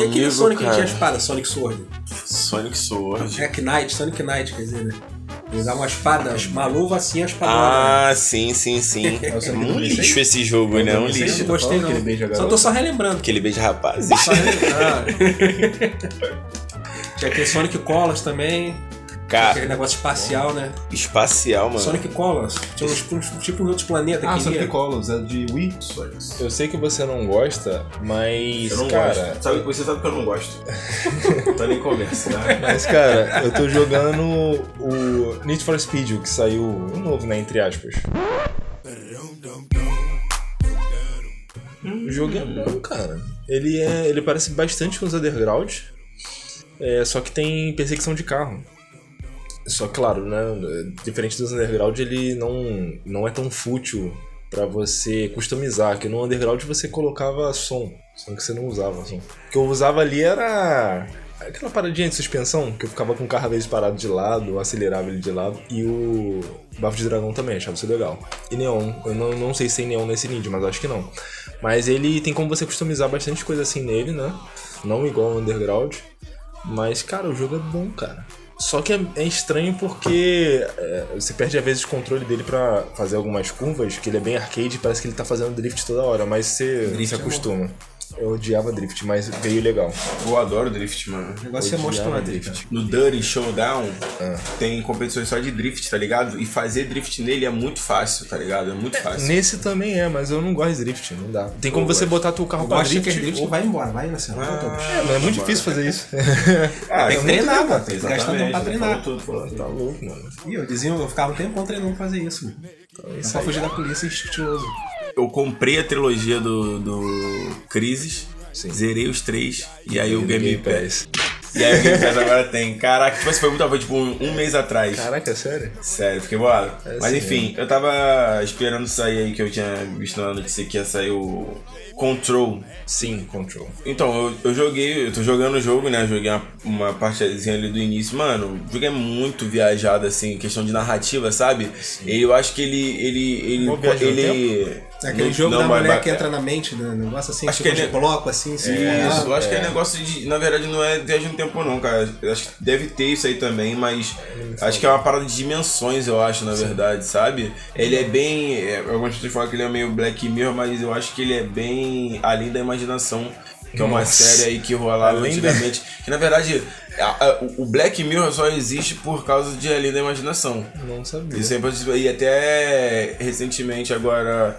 E aquele Comigo, Sonic que cara. tinha espada, Sonic Sword. Sonic Sword. Hack Knight, Sonic Knight, quer dizer, né? Usava uma espada, uma luva assim, a espadona. Ah, sim, sim, sim. É Sonic um do lixo esse jogo, né? Um Não lixo. gostei não. Beijo Só tô só relembrando. Aquele beijo rapaz. Só relembrando. Tinha aquele Sonic Colors também. Aquele Cara, negócio espacial, né? espacial, mano. Sonic Colors. Tinha uns, uns tipo de outros planetas Ah, que Sonic ia. Colors, é de Wii? Eu sei que você não gosta, mas. Eu não cara, gosto. Sabe, você sabe que eu não gosto. tá nem conversa, tá? Mas, cara, eu tô jogando o Need for Speed, o que saiu um novo, né? Entre aspas. O jogo é bom, cara. Ele, é, ele parece bastante com os Underground, é, só que tem perseguição de carro. Só claro, né? Diferente dos Underground, ele não, não é tão fútil pra você customizar. Que no Underground você colocava som, só que você não usava som. O que eu usava ali era aquela paradinha de suspensão, que eu ficava com o carro às vezes parado de lado, acelerava ele de lado. E o Bafo de Dragão também, achava isso legal. E Neon, eu não, não sei se tem Neon nesse Ninja, mas acho que não. Mas ele tem como você customizar bastante coisa assim nele, né? Não igual ao Underground. Mas, cara, o jogo é bom, cara. Só que é, é estranho porque é, você perde às vezes o controle dele pra fazer algumas curvas, que ele é bem arcade, parece que ele tá fazendo drift toda hora, mas você Drift se é acostuma. Eu odiava drift, mas veio legal. Eu adoro drift, mano. O negócio é monstruoso. drift. No Dirty Showdown Ah. tem competições só de drift, tá ligado? E fazer drift nele é muito fácil, tá ligado? É muito fácil. Nesse também é, mas eu não gosto de drift, não dá. Tem como Eu você gosto. botar teu carro Eu pra drift. drift, drift ou- vai embora, vai nessa. Ah, É, mas é muito difícil fazer isso. Ah, tem que treinar, mano. Tem que gastar tempo pra treinar. tudo, falou tá louco, mano. E eu dizia, eu ficava um tempo treinando fazer isso, mano. É só fugir da polícia estiloso. Eu comprei a trilogia do, do Crisis, Sim. zerei os três, e aí o Game, Game Pass. E aí o Game Pass agora tem. Caraca, tipo, assim, foi muito foi tipo um, um mês atrás. Caraca, é sério? Sério, fiquei bolado. É Mas sim, enfim, eu tava esperando sair aí que eu tinha visto na notícia que ia sair o Control. Sim, Control. Então, eu, eu joguei, eu tô jogando o jogo, né? Joguei uma, uma partezinha ali do início. Mano, o jogo é muito viajado, assim, questão de narrativa, sabe? E eu acho que ele. ele. ele. Ele É aquele não- jogo não da mulher que entra na mente, né? Negócio assim, Acho tipo que de ele- bloco, assim, assim. Isso, eu acho que é é. negócio de. Na verdade, não é viagem no tempo, não, cara. Eu acho que deve ter isso aí também, mas. Acho que é uma parada de dimensões, eu acho, na verdade, sabe? Ele é bem. é, Algumas pessoas falam que ele é meio Black Mirror, mas eu acho que ele é bem além da imaginação. Que é uma Nossa. série aí que rolava Além antigamente. Que na verdade, a- a- o Black Mirror só existe por causa de além da imaginação. Não sabia. Isso é importante. E até recentemente agora.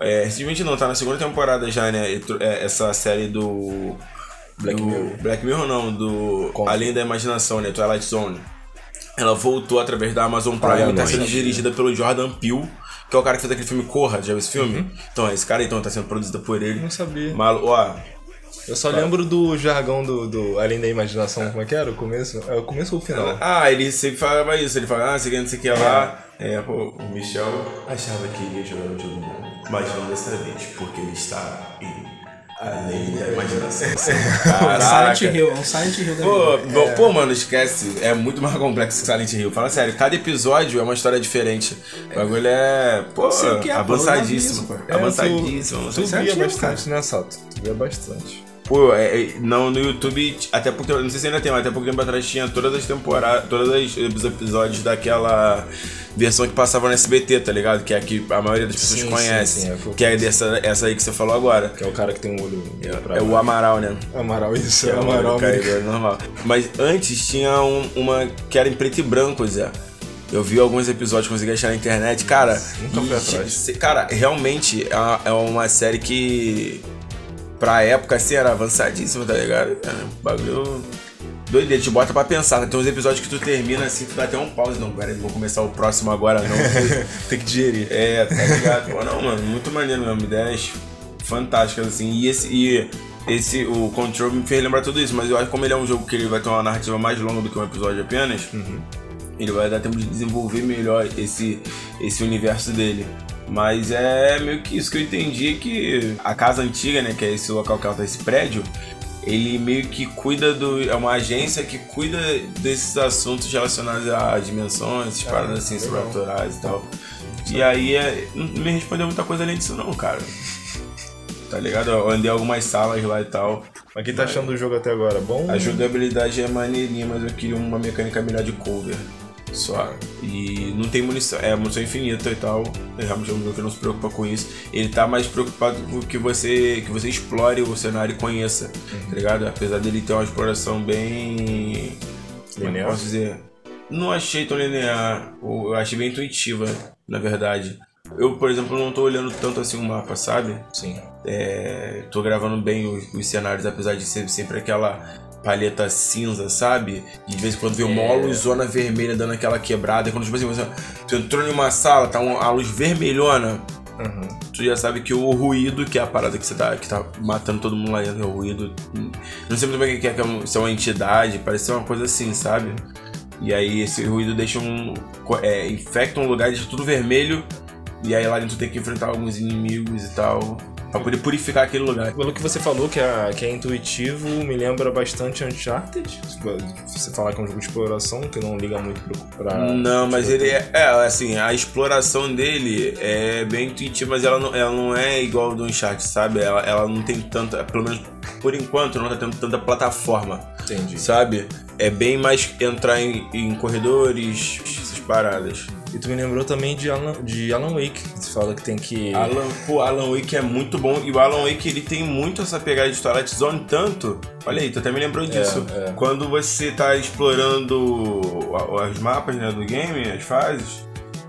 É, recentemente não, tá na segunda temporada já, né? é, Essa série do. Black do- Mirror. Black Mirror não, do. Como? Além da Imaginação, né? Twilight Zone. Ela voltou através da Amazon Prime e tá sendo dirigida pelo Jordan Peele, que é o cara que fez aquele filme Corra, já viu esse filme? Então, é esse cara então tá sendo produzida por ele. Não sabia. Malu, ó, Eu só lembro do jargão do, do Além da Imaginação, como é que era? O começo? É o começo ou o final? Ah, ele sempre falava isso, ele falava, ah, você quer não sei o que lá. É, pô, o Michel achava que iria jogar no jogo bom, mas não dessa vez, porque ele está em além da imaginação. É Silent Hill, é um Silent Hill da Pô, vida. bom, pô, mano, esquece. É muito mais complexo que Silent Hill. Fala sério, cada episódio é uma história diferente. O bagulho é, pô, o que é, avançadíssimo. isso, pô. É, avançadíssimo. Tu, tu Silent via bastante, né, Sato? Tu via bastante. Pô, é, é, não, no YouTube, até porque, não sei se ainda tem, mas até pouco tempo atrás tinha todas as temporadas, todos os episódios daquela versão que passava no SBT, tá ligado? Que é a que a maioria das pessoas Sim, sim, conhece. sim, é o que é dessa, essa aí que você falou agora. Que é o cara que tem um olho pra É o Amaral, né? Amaral, isso, Que é o Amaral. cara é normal. Mas antes tinha um- uma que era em preto e branco, Zé. Eu vi alguns episódios, consegui achar na internet. Cara, Nunca fui atrás. cara, realmente é é uma série que pra época assim era avançadíssima, tá ligado? É, um bagulho doideira, te bota pra pensar. Tem uns episódios que tu termina assim, tu dá até um pause. Não, pera, aí, vou começar o próximo agora, não. Tem que digerir. É, tá ligado? Pô, não, mano, muito maneiro mesmo. Ideias fantásticas, assim. E esse. E esse, o Control me fez lembrar tudo isso, mas eu acho que como ele é um jogo que ele vai ter uma narrativa mais longa do que um episódio apenas, ele vai dar tempo de desenvolver melhor esse, esse universo dele. Mas é meio que isso que eu entendi que a casa antiga, né, que é esse local que ela tá, esse prédio, ele meio que cuida do. É uma agência que cuida desses assuntos relacionados a dimensões, essas paradas assim, sobrenaturais e tal. E aí é, não me respondeu muita coisa além disso não, cara. tá ligado? Eu andei algumas salas lá e tal. Mas quem tá achando do jogo até agora? Bom? A jogabilidade é maneirinha, mas eu queria uma mecânica melhor de cover. E não tem munição, é munição infinita e tal. É realmente um jogo que não se preocupa com isso. Ele tá mais preocupado com que você, que você explore o cenário e conheça, tá ligado? Apesar dele ter uma exploração bem. Como é Linear? posso dizer? Não achei tão linear. Eu achei bem intuitiva, na verdade. Eu, por exemplo, não tô olhando tanto assim o mapa, sabe? Sim. É, tô gravando bem os, os cenários, apesar de ser sempre aquela palheta cinza, sabe? E de vez em quando vem uma É. luzona vermelha dando aquela quebrada. Quando tipo assim, você tu entrou em uma sala, tá uma, a luz vermelhona, Uhum. tu já sabe que o ruído, que é a parada que você tá, que tá matando todo mundo lá dentro, é o ruído. Não sei muito bem o que é, que é um- se é uma entidade, parece ser uma coisa assim, sabe? E aí esse ruído deixa um. É, infecta um lugar, deixa tudo vermelho. E aí lá dentro tem que enfrentar alguns inimigos e tal. Pra poder purificar aquele lugar. Pelo que você falou, que é, que é intuitivo, me lembra bastante Uncharted. Se você falar que é um jogo de exploração, que não liga muito pro, pra. Não, mas ele é, é, assim, a exploração dele é bem intuitiva, mas ela não, ela não é igual ao do Uncharted, sabe? Ela, ela não tem tanta, pelo menos por enquanto, não tá tendo tanta plataforma, Entendi. sabe? É bem mais entrar em, em corredores, essas paradas. E tu me lembrou também de Alan, de Alan Wake, que você fala que tem que. Alan, pô, Alan Wake é muito bom e o Alan Wake ele tem muito essa pegada de Twilight Zone, tanto. Olha aí, tu até me lembrou disso. é. Quando você tá explorando os mapas né, do game, as fases,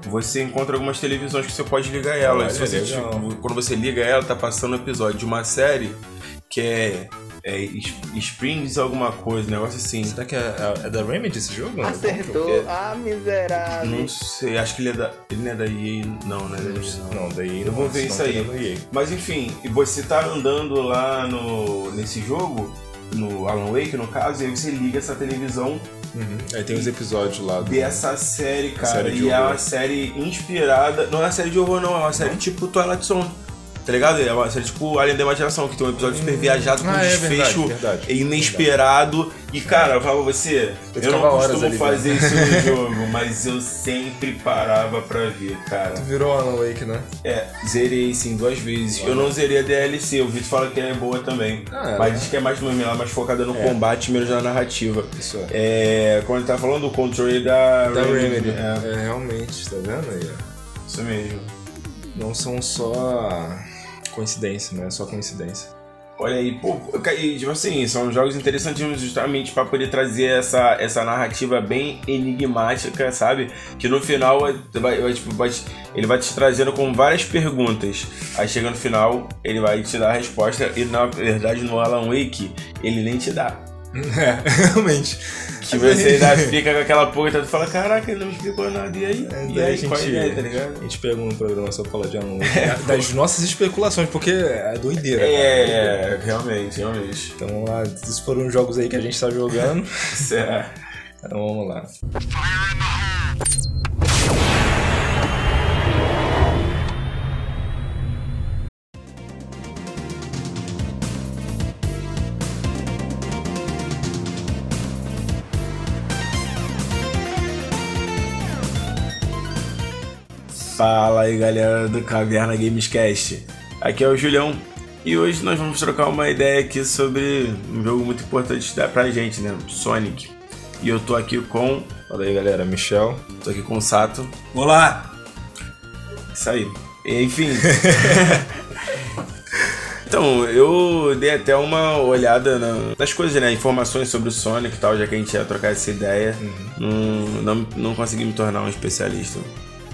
você encontra algumas televisões que você pode ligar ela. Olha, você, tipo, quando você liga ela, tá passando um episódio de uma série que é, é Springs alguma coisa, um negócio assim. Será que é, é- é da Remedy esse jogo? Acertou. Ah, miserável. Não sei, acho que ele é da. Ele não é da EA, não, né? Não, não, daí Eu vou ver isso aí. EA. Mas enfim, e você tá andando lá no, nesse jogo, no Alan Wake no caso, e aí você liga essa televisão Uhum. Aí tem os episódios lá. Do... dessa série, cara. série de e é horror. uma série inspirada. Não é uma série de horror, não, é uma série tipo Twilight Zone. Tá ligado? É uma série tipo Alien da Imaginação, que tem um episódio super viajado com um Ah, é desfecho verdade, verdade. inesperado. E cara, eu falo pra você, Eu eu, não costumo ali fazer isso no jogo, mas eu sempre parava pra ver, cara. Tu virou Alan Wake, né? É, zerei sim duas vezes. Eu não zerei a DLC, o Vitor fala que é boa também. Ah, é, mas né? diz que é mais, ela é mais focada no É. combate, menos na narrativa. Isso é. É, quando ele tá falando do controle da, Da Remedy. É, É, realmente, tá vendo aí? isso mesmo. Não são só coincidência, não é só coincidência. Olha aí, pô, tipo assim, são jogos interessantíssimos justamente pra poder trazer essa, essa narrativa bem enigmática, sabe? Que no final vai, vai- vai, tipo, vai ele vai te trazendo com várias perguntas. Aí chega no final, ele vai te dar a resposta e na verdade no Alan Wake ele nem te dá. É, realmente. Que você ainda fica com aquela porra e fala, caraca, ele não explicou nada, e aí? É, e daí aí, a gente, qual é a ideia, tá ligado? a gente pega um programa só pra falar de Alan Wake. das nossas especulações, porque é doideira. cara. É, realmente, realmente. Então vamos lá, esses foram jogos aí que a gente tá jogando. Isso é. Então vamos lá. Fala aí galera do Caverna Gamescast. Aqui é o Julião e hoje nós vamos trocar uma ideia aqui sobre um jogo muito importante pra gente, né? Sonic. E eu tô aqui com. Fala aí, galera. Michel. tô aqui com o Sato. Olá! Isso aí. Enfim. então, eu dei até uma olhada na- nas coisas, né? Informações sobre o Sonic e tal, já que a gente ia trocar essa ideia. Não, não, não consegui me tornar um especialista.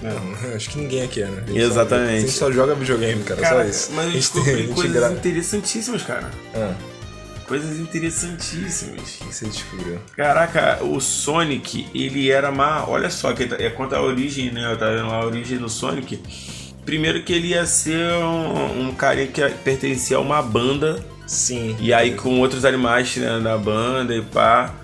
Não, acho que ninguém aqui é, né? A Exatamente. Só, a gente só joga videogame, cara. Cara, só isso. mas A eu gente tem- coisas gra- interessantíssimas, cara. Ah, Coisas interessantíssimas. o que você descobriu? Caraca, o Sonic, ele era uma. Olha só, que é quanto a origem, né? Eu tava vendo lá a origem do Sonic. Primeiro que ele ia ser um, um cara que pertencia a uma banda. Sim. E aí com outros animais né, da banda e pá.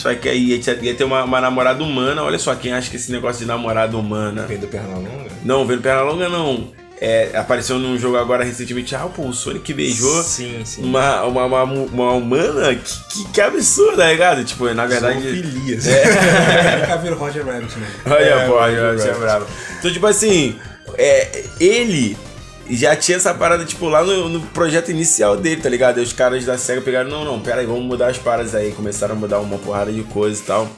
Só que aí ia ter- ia ter uma, uma namorada humana. Olha só, quem acha que esse negócio de namorada humana. Vem do Pernalonga? Não, vendo perna longa não. É, apareceu num jogo agora recentemente. Ah, pô, o Sonic beijou Sim, sim. uma, uma, uma, uma humana? Que, que, que absurdo, tá ligado? Tipo, na verdade. Zoofilia. É. Nunca viram Roger Rabbit, né? Olha, É, pô, Roger você é Rabbit. bravo. Então, tipo assim, é, ele. Já tinha essa parada, tipo, lá no, no projeto inicial dele, tá ligado? E os caras da SEGA pegaram, não, não, pera aí, vamos mudar as paradas aí. Começaram a mudar uma porrada de coisa e tal.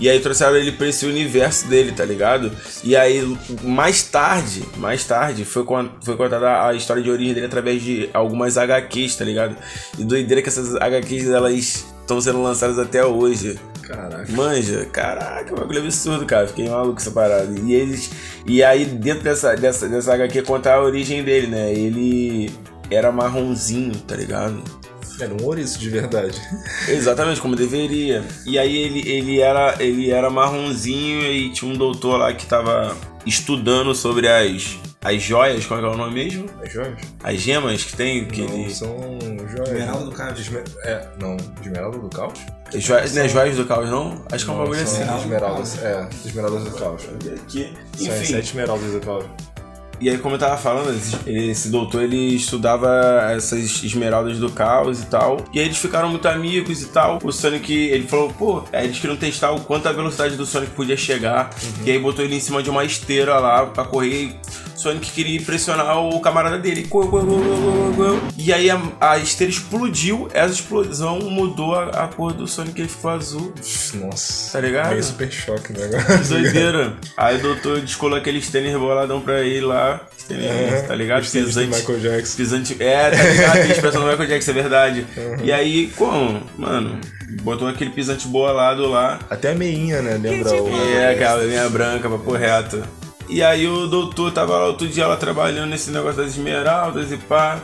E aí trouxeram ele pra esse universo dele, tá ligado? E aí, mais tarde, mais tarde, foi, foi contada a história de origem dele através de algumas HQs, tá ligado? E doideira que essas HQs, elas estão sendo lançadas até hoje. Caraca. Manja, caraca, bagulho absurdo, cara. Fiquei maluco essa parada. E eles. E aí, dentro dessa, dessa, dessa HQ, conta a origem dele, né? Ele era marronzinho, tá ligado? Era um ouriço de verdade. Exatamente, como deveria. E aí ele, ele, era, ele era marronzinho e tinha um doutor lá que tava estudando sobre as, as joias, qual é que é o nome mesmo? É joias? As gemas que tem, que Não, ele. são joias. Esmeralda do caos. De esme- É, não, de esmeralda do caos? Joias, não é joias do caos, não? Acho que é um bagulho assim. são esmeraldas. É, esmeraldas do caos. Aqui. São as Enfim. sete esmeraldas do caos. E aí, como eu tava falando, esse, esse doutor ele estudava essas esmeraldas do caos e tal. E aí eles ficaram muito amigos e tal. O Sonic, ele falou, pô, aí eles queriam testar o quanto a velocidade do Sonic podia chegar. E aí botou ele em cima de uma esteira lá pra correr. O Sonic queria impressionar o camarada dele. E aí a, a esteira explodiu. Essa explosão mudou a, a cor do Sonic, ele ficou azul. Nossa. Tá ligado? Meio super choque o Que doideira. Aí o doutor descolou aqueles tênis boladão pra ele lá. Tênis, tá ligado? Os Pisante. Michael Jackson. Pisante. É, tá ligado? Tem expressão do Michael Jackson, é verdade. E aí, como? Mano, botou aquele pisante bolado lá. Até a meinha, né? Lembra o. É, aquela linha branca, papo reto. E aí o doutor tava lá outro dia lá trabalhando nesse negócio das esmeraldas e pá.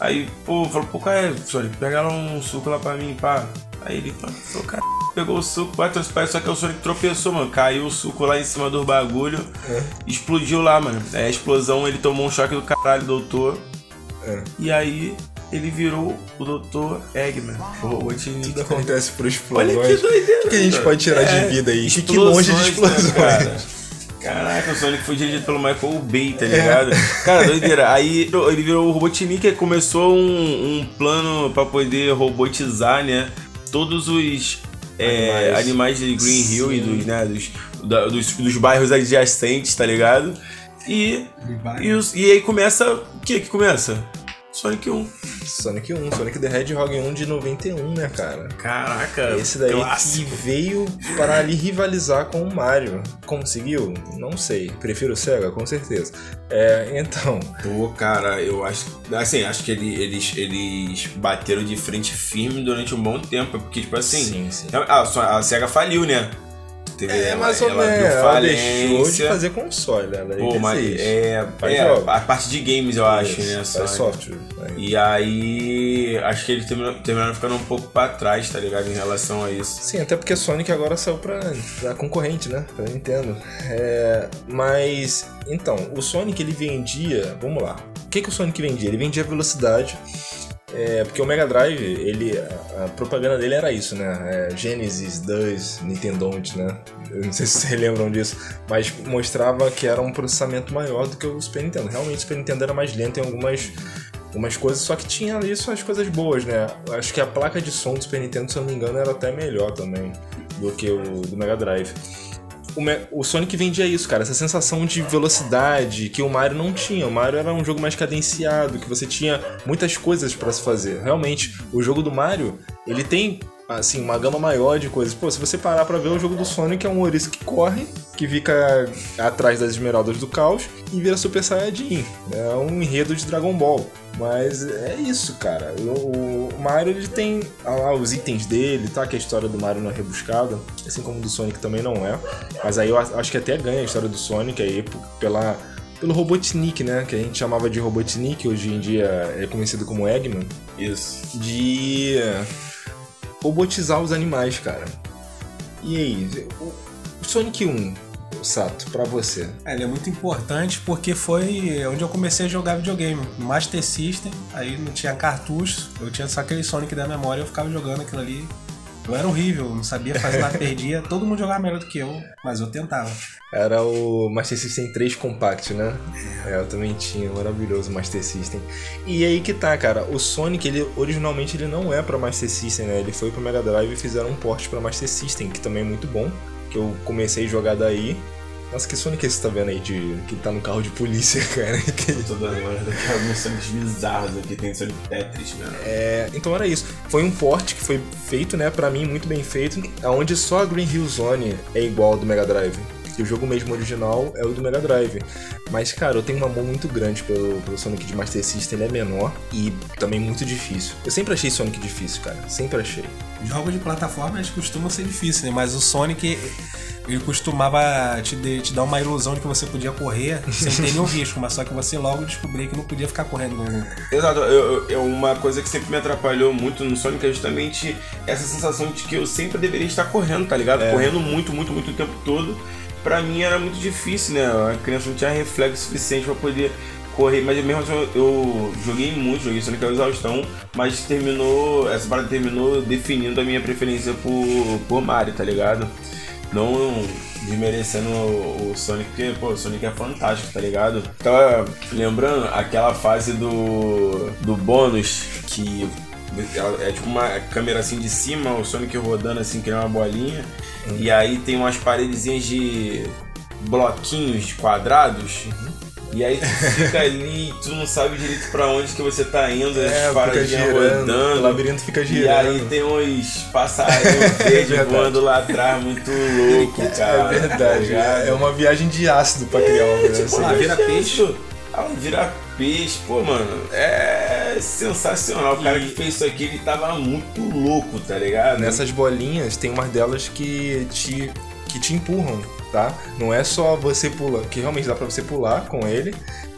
Aí, pô, falou, pô, cara, Sonic, pega lá um suco lá pra mim, pá. Aí ele falou, cara, pegou o suco, trouxe pra ele, só que o Sonic tropeçou, mano. Caiu o suco lá em cima do bagulho, explodiu lá, mano. Aí a explosão, ele tomou um choque do caralho, doutor. É. E aí ele virou o doutor Eggman, o. Tudo acontece por explosões. Olha que doideira. O que a gente pode tirar É, de vida aí? Que longe de explosões. cara? Caraca, o Sonic foi dirigido pelo Michael Bay, tá ligado? Cara, doideira. Aí ele virou o Robotnik e começou um, um plano pra poder robotizar, né? Todos os é, Animais. animais. de Green Hill e dos, né, dos, da- dos, dos bairros adjacentes, tá ligado? E, e, os- e aí começa. O que que começa? Sonic 1. Sonic 1, Sonic the Hedgehog 1 de 91, né, cara? Caraca, Esse daí clássico. que veio para ali rivalizar com o Mario. Conseguiu? Não sei. Prefiro o Sega, com certeza. É, então, Pô, cara, eu acho. Assim, acho que ele- eles, eles bateram de frente firme durante um bom tempo. Porque, tipo assim. sim, sim. A, a SEGA faliu, né? Teve, É, ela, mais ou menos. Ela deixou de fazer console, ela Pô, ainda mas é, é, a parte de games, eu acho, Isso, né? Faz só. software. né? E aí, acho que eles terminaram, terminaram ficando um pouco pra trás, tá ligado? Em relação a isso. Sim, até porque Sonic agora saiu pra, pra concorrente, né? Pra Nintendo. É, mas, então, o Sonic ele vendia. Vamos lá. O que, que o Sonic vendia? Ele vendia velocidade. É, porque o Mega Drive, ele, a, propaganda dele era isso, né? É, Genesis 2, Nintendo, né? Eu não sei se vocês lembram disso, mas mostrava que era um processamento maior do que o Super Nintendo. Realmente o Super Nintendo era mais lento em algumas, algumas coisas, só que tinha ali suas coisas boas, né? Acho que a placa de som do Super Nintendo, se eu não me engano, era até melhor também do que o do Mega Drive. O, o Sonic vendia isso, cara, essa sensação de velocidade que o Mario não tinha. O Mario era um jogo mais cadenciado, que você tinha muitas coisas pra se fazer. Realmente, o jogo do Mario, ele tem assim uma gama maior de coisas. Pô, se você parar pra ver o jogo do Sonic é um ouriço que corre, que fica atrás das esmeraldas do caos e vira Super Saiyajin. É um enredo de Dragon Ball. Mas é isso, cara. O, o Mario ele tem lá os itens dele, tá? Que a história do Mario não é rebuscada, assim como do Sonic também não é. Mas aí eu acho que até ganha a história do Sonic aí pela pelo Robotnik, né? Que a gente chamava de Robotnik, hoje em dia é conhecido como Eggman Isso. de robotizar os animais, cara. E aí, o Sonic 1, Sato, pra você. É, ele é muito importante porque foi onde eu comecei a jogar videogame. No Master System, aí não tinha cartucho, eu tinha só aquele Sonic da memória eu ficava jogando aquilo ali. Eu era horrível, não sabia fazer nada, perdia. Todo mundo jogava melhor do que eu, mas eu tentava. Era o Master System 3 Compact, né? É, eu também tinha, maravilhoso Master System. E aí que tá, cara, o Sonic, ele originalmente ele não é pra Master System, né? Ele foi pro Mega Drive e fizeram um port pra Master System, que também é muito bom, que eu comecei a jogar daí. Nossa, que Sonic é você tá vendo aí de que tá no carro de polícia, cara? Que- olhada aqui, alguns Sonics bizarros aqui, tem Sonic Tetris, mano. É, então era isso. Foi um porte que foi feito, né, pra mim, muito bem feito, onde só a Green Hill Zone é igual ao do Mega Drive. E o jogo mesmo original é o do Mega Drive. Mas, cara, eu tenho um amor muito grande pelo, pelo Sonic de Master System. Ele é menor e também muito difícil. Eu sempre achei Sonic difícil, cara. Sempre achei. Jogos de plataforma eles costumam ser difíceis, né? Mas o Sonic, ele costumava te, de- te dar uma ilusão de que você podia correr sem ter nenhum risco, mas só que você logo descobria que não podia ficar correndo. Né? Exato, eu, eu- uma coisa que sempre me atrapalhou muito no Sonic é justamente essa sensação de que eu sempre deveria estar correndo, tá ligado? Correndo muito, muito, muito o tempo todo. Pra mim era muito difícil, né? A criança não tinha reflexo suficiente pra poder correr, mas mesmo assim eu, joguei muito, joguei Sonic exaustão, mas terminou, essa parada terminou definindo a minha preferência por, por Mario, tá ligado? Não desmerecendo o, o Sonic, porque, pô, o Sonic é fantástico, tá ligado? Tava lembrando aquela fase do, do bônus que é tipo uma câmera assim de cima, o Sonic rodando assim, que é uma bolinha, e aí tem umas paredezinhas de bloquinhos quadrados. E aí tu fica ali e tu não sabe direito pra onde que você tá indo, as É, paradinhas girando. rodando. O labirinto fica E girando. aí tem uns passarinhos verdes verdade. voando lá atrás, muito louco, cara. É verdade, ligado? é uma viagem de ácido pra criar uma coisa assim. Pô, Ah, vira peixe. Ah, vira peixe, pô, mano. É sensacional. O cara que fez isso aqui, ele tava muito louco, tá ligado? Nessas bolinhas, tem umas delas que te, que te empurram, tá? Não é só você pular, que realmente dá pra você pular com ele.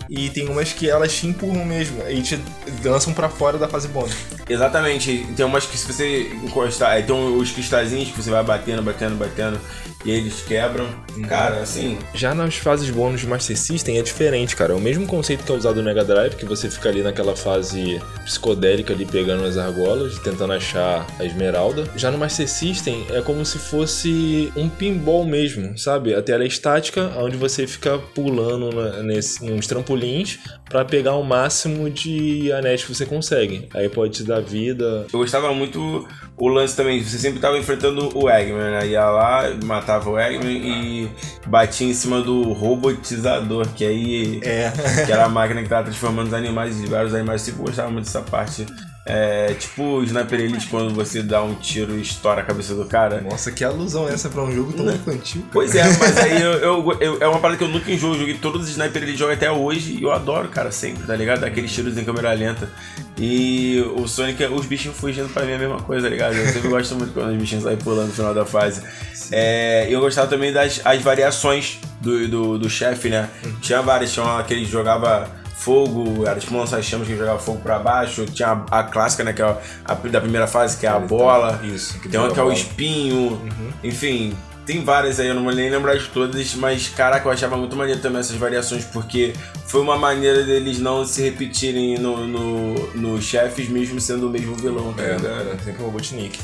E tem umas que elas te empurram mesmo e te lançam pra fora da fase bônus. Exatamente. Tem umas que se você encostar, tem os cristalzinhos que você vai batendo, batendo, batendo, e eles quebram. Cara, assim, Já nas fases bônus de Master System é diferente, cara. É o mesmo conceito que é usado no Mega Drive, que você fica ali naquela fase psicodélica ali pegando as argolas, tentando achar a esmeralda. Já no Master System é como se fosse um pinball mesmo, sabe? A tela é estática, onde você fica pulando na- nesse, nos trampolins pra pegar o máximo de anéis que você consegue. Aí pode te dar vida. eu gostava muito o lance também. Você sempre tava enfrentando o Eggman, né? Ia lá, matava o Eggman e batia em cima do robotizador, que aí. É. que era a máquina que tava transformando os animais vários animais. Eu sempre gostava muito dessa parte. É, tipo o Sniper Elite, quando você dá um tiro e estoura a cabeça do cara. Nossa, que alusão essa pra um jogo tão infantil. cara. Pois é, mas aí eu, eu- eu- é uma parada que eu nunca enjoo. Eu joguei todos os Sniper Elite jogo até hoje e eu adoro, cara, sempre, tá ligado? Aqueles tiros em câmera lenta. E o Sonic, os bichinhos fugindo pra mim é a mesma coisa, tá ligado? Eu sempre gosto muito quando os bichinhos saem pulando no final da fase. É, eu gostava também das as variações do, do, do chefe, né? Tinha várias, tinha aquele que jogava fogo, era tipo um lança-chamas que jogava fogo pra baixo. Tinha a, a clássica, né? Que é a, a da primeira fase, que é a bola. Isso. Tem uma que é o espinho, enfim, tem várias aí, eu não vou nem lembrar de todas, mas caraca, eu achava muito maneiro também essas variações, porque foi uma maneira deles não se repetirem no, no, nos chefes, mesmo sendo o mesmo vilão, tá É, era sempre o Robotnik.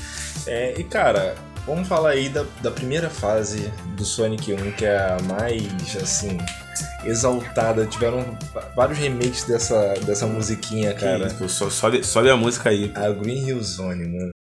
É, e cara, vamos falar aí da, da primeira fase do Sonic 1, que é a mais, assim, exaltada. Tiveram vários remakes dessa, dessa musiquinha, Cara, cara. tipo, só, sobe, sobe a música aí. A Green Hill Zone, mano.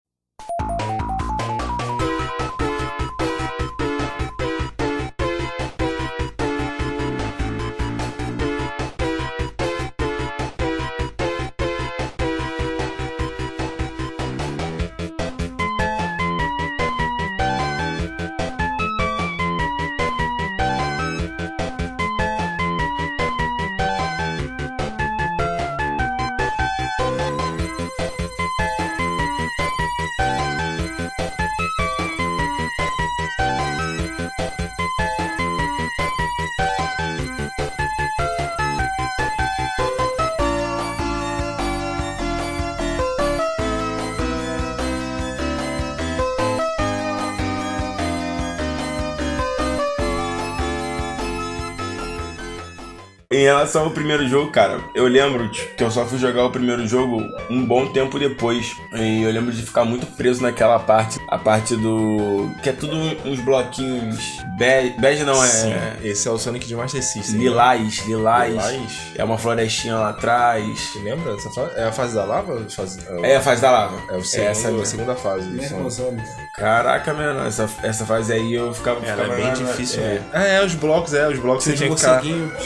Relação ao primeiro jogo, cara, eu lembro tipo, que eu só fui jogar o primeiro jogo um bom tempo depois. E eu lembro de ficar muito preso naquela parte. A parte do. que é tudo uns bloquinhos. Bege, bege não, é. Sim, esse é o Sonic de Master System. Lilás, lilás. Lilás? É uma florestinha lá atrás. Você lembra dessa fase? É a fase da lava? Fase... É a fase da lava. É o segundo, essa a segunda fase do Sonic. Caraca, mano, essa, essa fase aí eu ficava. Ela ficava é bem na- difícil é. mesmo. Ah, é, os blocos, é, os blocos você Você tinha que ficar.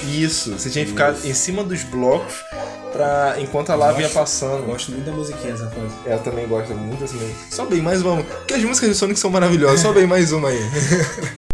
Isso, você tinha ficar em cima dos blocos pra, enquanto a lava ia Eu passando. gosto muito da musiquinha essa fase. É, Eu também gosto muito dessa música. Sobe aí mais uma. Porque as músicas de Sonic são maravilhosas. Sobe aí mais uma aí.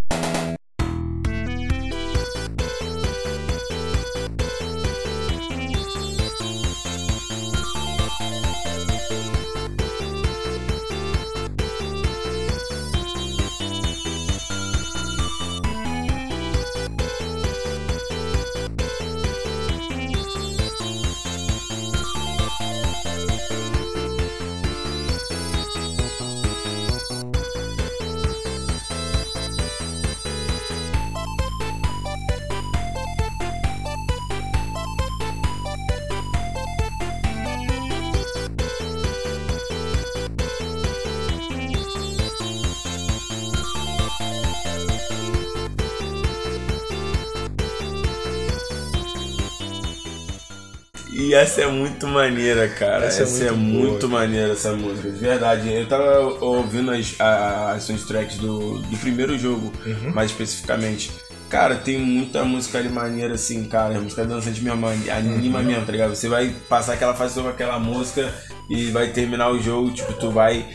essa é muito maneira, cara. Essa Essa, é é muito muito, boa. maneira, essa música. De verdade. Eu tava ouvindo as, as soundtracks do, do primeiro jogo, Uhum. mais especificamente. Cara, tem muita música ali maneira, assim, cara. A música dançante mesmo, anima Uhum. mesmo, tá ligado? Você vai passar aquela fase sobre aquela música e vai terminar o jogo, tipo, tu vai.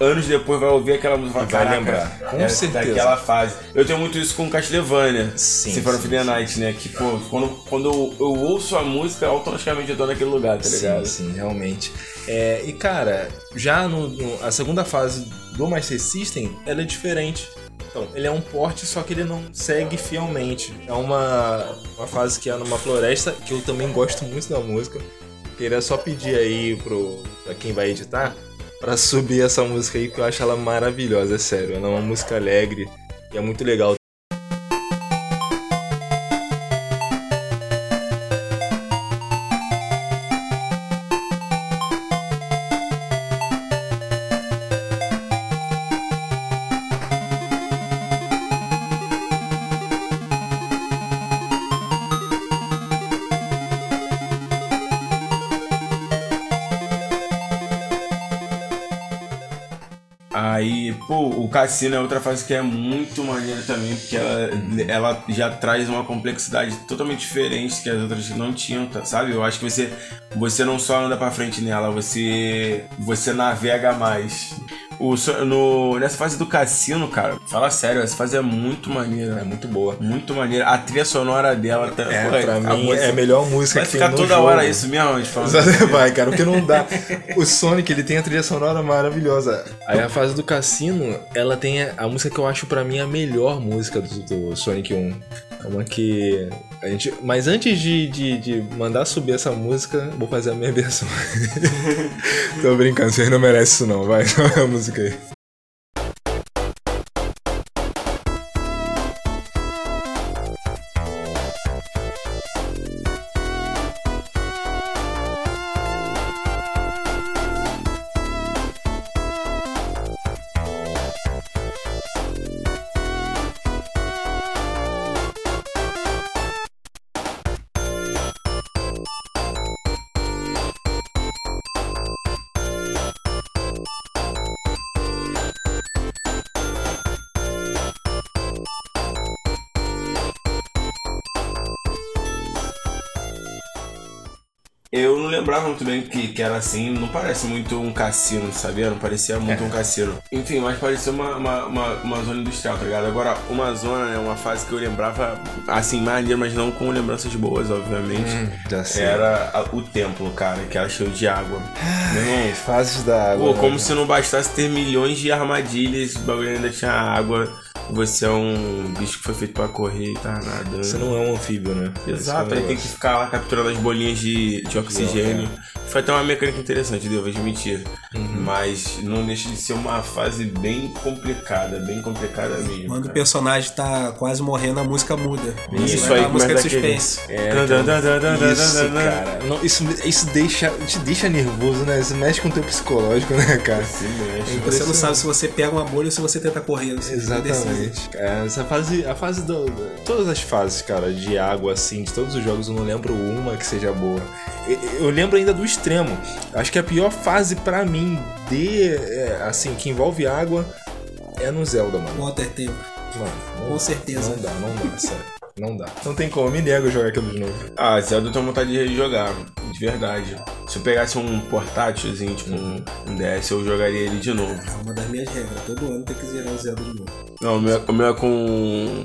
Anos depois vai ouvir aquela música e vai "Caraca, lembrar, com é certeza." Daquela fase. Eu tenho muito isso com Castlevania. Sim, Symphony sim, of. Night, né? Que, pô, quando, quando eu, eu ouço a música, automaticamente eu tô naquele lugar, tá ligado? Sim, sim, realmente. É, e cara, já no, no- a segunda fase do Master System, ela é diferente. Então, ele é um porte, só que ele não segue fielmente. É uma, uma fase que é numa floresta, que eu também gosto muito da música. Queria só pedir aí pro, pra quem vai editar, pra subir essa música aí, porque eu acho ela maravilhosa, é sério. Ela é uma música alegre e é muito legal. Cassino é outra fase que é muito maneira também, porque ela, ela já traz uma complexidade totalmente diferente que as outras não tinham, tá- sabe? Eu acho que você, você não só anda pra frente nela, você, você navega mais. O, no, nessa fase do Cassino, cara, fala sério, essa fase é muito maneira. É muito boa. Muito maneira. A trilha sonora dela tá, É, pô, pra a mim música- é a melhor música Vai que ficar tem no toda jogo. hora isso mesmo, a gente falando. Vai, cara, porque não dá. O Sonic, ele tem a trilha sonora maravilhosa. Aí a fase do cassino, ela tem a, a música que eu acho pra mim a melhor música do, do Sonic 1. É uma que. A gente, mas antes de, de, de mandar subir essa música, vou fazer a minha versão. Tô brincando, vocês não merecem isso não, vai, sobe a música aí. Eu não lembrava muito bem que, que era assim, não parece muito um cassino, sabia? Não parecia muito um cassino. Enfim, mas parecia uma, uma, uma, uma zona industrial, tá ligado? Agora, uma zona é uma fase que eu lembrava, assim, maneiro, mas não com lembranças boas, obviamente. Já sei. Era a- o templo, cara, que era cheio de água. Meu irmão, Fases da água. Pô, né? como se não bastasse ter milhões de armadilhas, o bagulho ainda tinha água. Você é um bicho que foi feito pra correr e tá nadando. Você não é um anfíbio, né? Esse Exato, é o aí tem que ficar lá capturando as bolinhas de, de oxigênio. Foi até uma mecânica interessante, devo admitir. Mas não deixa de ser uma fase bem complicada, bem complicada mesmo. Quando o cara. personagem tá quase morrendo, a música muda. Isso aí aquela música de aquele- suspense. É, Isso, cara. Não, isso, isso deixa, te deixa nervoso, né? Isso mexe com o teu psicológico, né, cara? Se mexe. Você não sabe se você pega uma bolha ou se você tenta correr. Você. Exatamente. É, essa fase, a fase do, do- Todas as fases, cara, de água, assim, de todos os jogos, eu não lembro uma que seja boa. Eu, eu lembro ainda do extremo. Acho que a pior fase pra mim de. é, assim, que envolve água é no Zelda, mano. Water Tempo. Mano, não- Com certeza. Não dá, não dá, sério. Não dá. Não tem como, me nego a jogar aquilo de novo. Ah, Zelda eu tenho vontade de jogar, de verdade. Se eu pegasse um portátilzinho, tipo um, um DS, eu jogaria ele de novo. É uma das minhas regras. Todo ano tem que zerar o Zelda de novo. Não, o meu, o meu é com.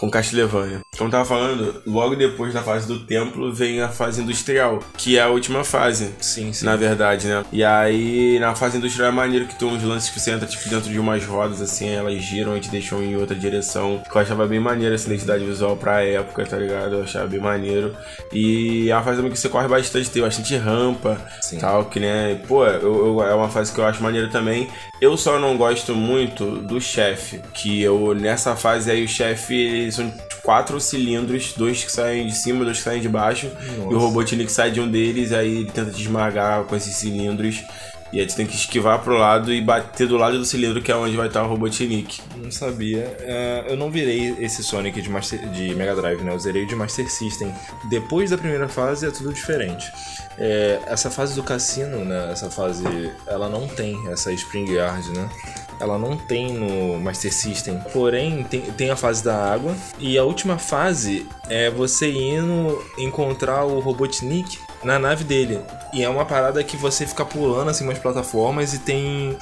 Com Castlevania. Como eu tava falando, logo depois da fase do templo vem a fase industrial, que é a última fase. Sim, sim. Na verdade, né? E aí, na fase industrial é maneiro que tem uns lances que você entra tipo, dentro de umas rodas, assim, elas giram e te deixam em outra direção. Que eu achava bem maneiro essa identidade visual pra época, tá ligado? Eu achava bem maneiro. E é uma fase também que você corre bastante, tem bastante rampa Sim. tal, que né, pô, eu, eu- é uma fase que eu acho maneiro também. Eu só não gosto muito do chefe, que eu nessa fase aí o chefe eles são quatro cilindros, dois que saem de cima, dois que saem de baixo, e o Robotnik sai de um deles, aí ele tenta te esmagar com esses cilindros. E aí tu tem que esquivar pro lado e bater do lado do cilindro, que é onde vai estar o Robotnik. Não sabia. É, eu não virei esse Sonic de, Master, de Mega Drive, né? Eu zerei de Master System. Depois da primeira fase é tudo diferente. É, essa fase do cassino, né? Essa fase, ela não tem essa Spring Yard, né? Ela não tem no Master System. Porém, tem, tem a fase da água. E a última fase é você indo encontrar o Robotnik na nave dele. E é uma parada que você fica pulando assim umas plataformas e tem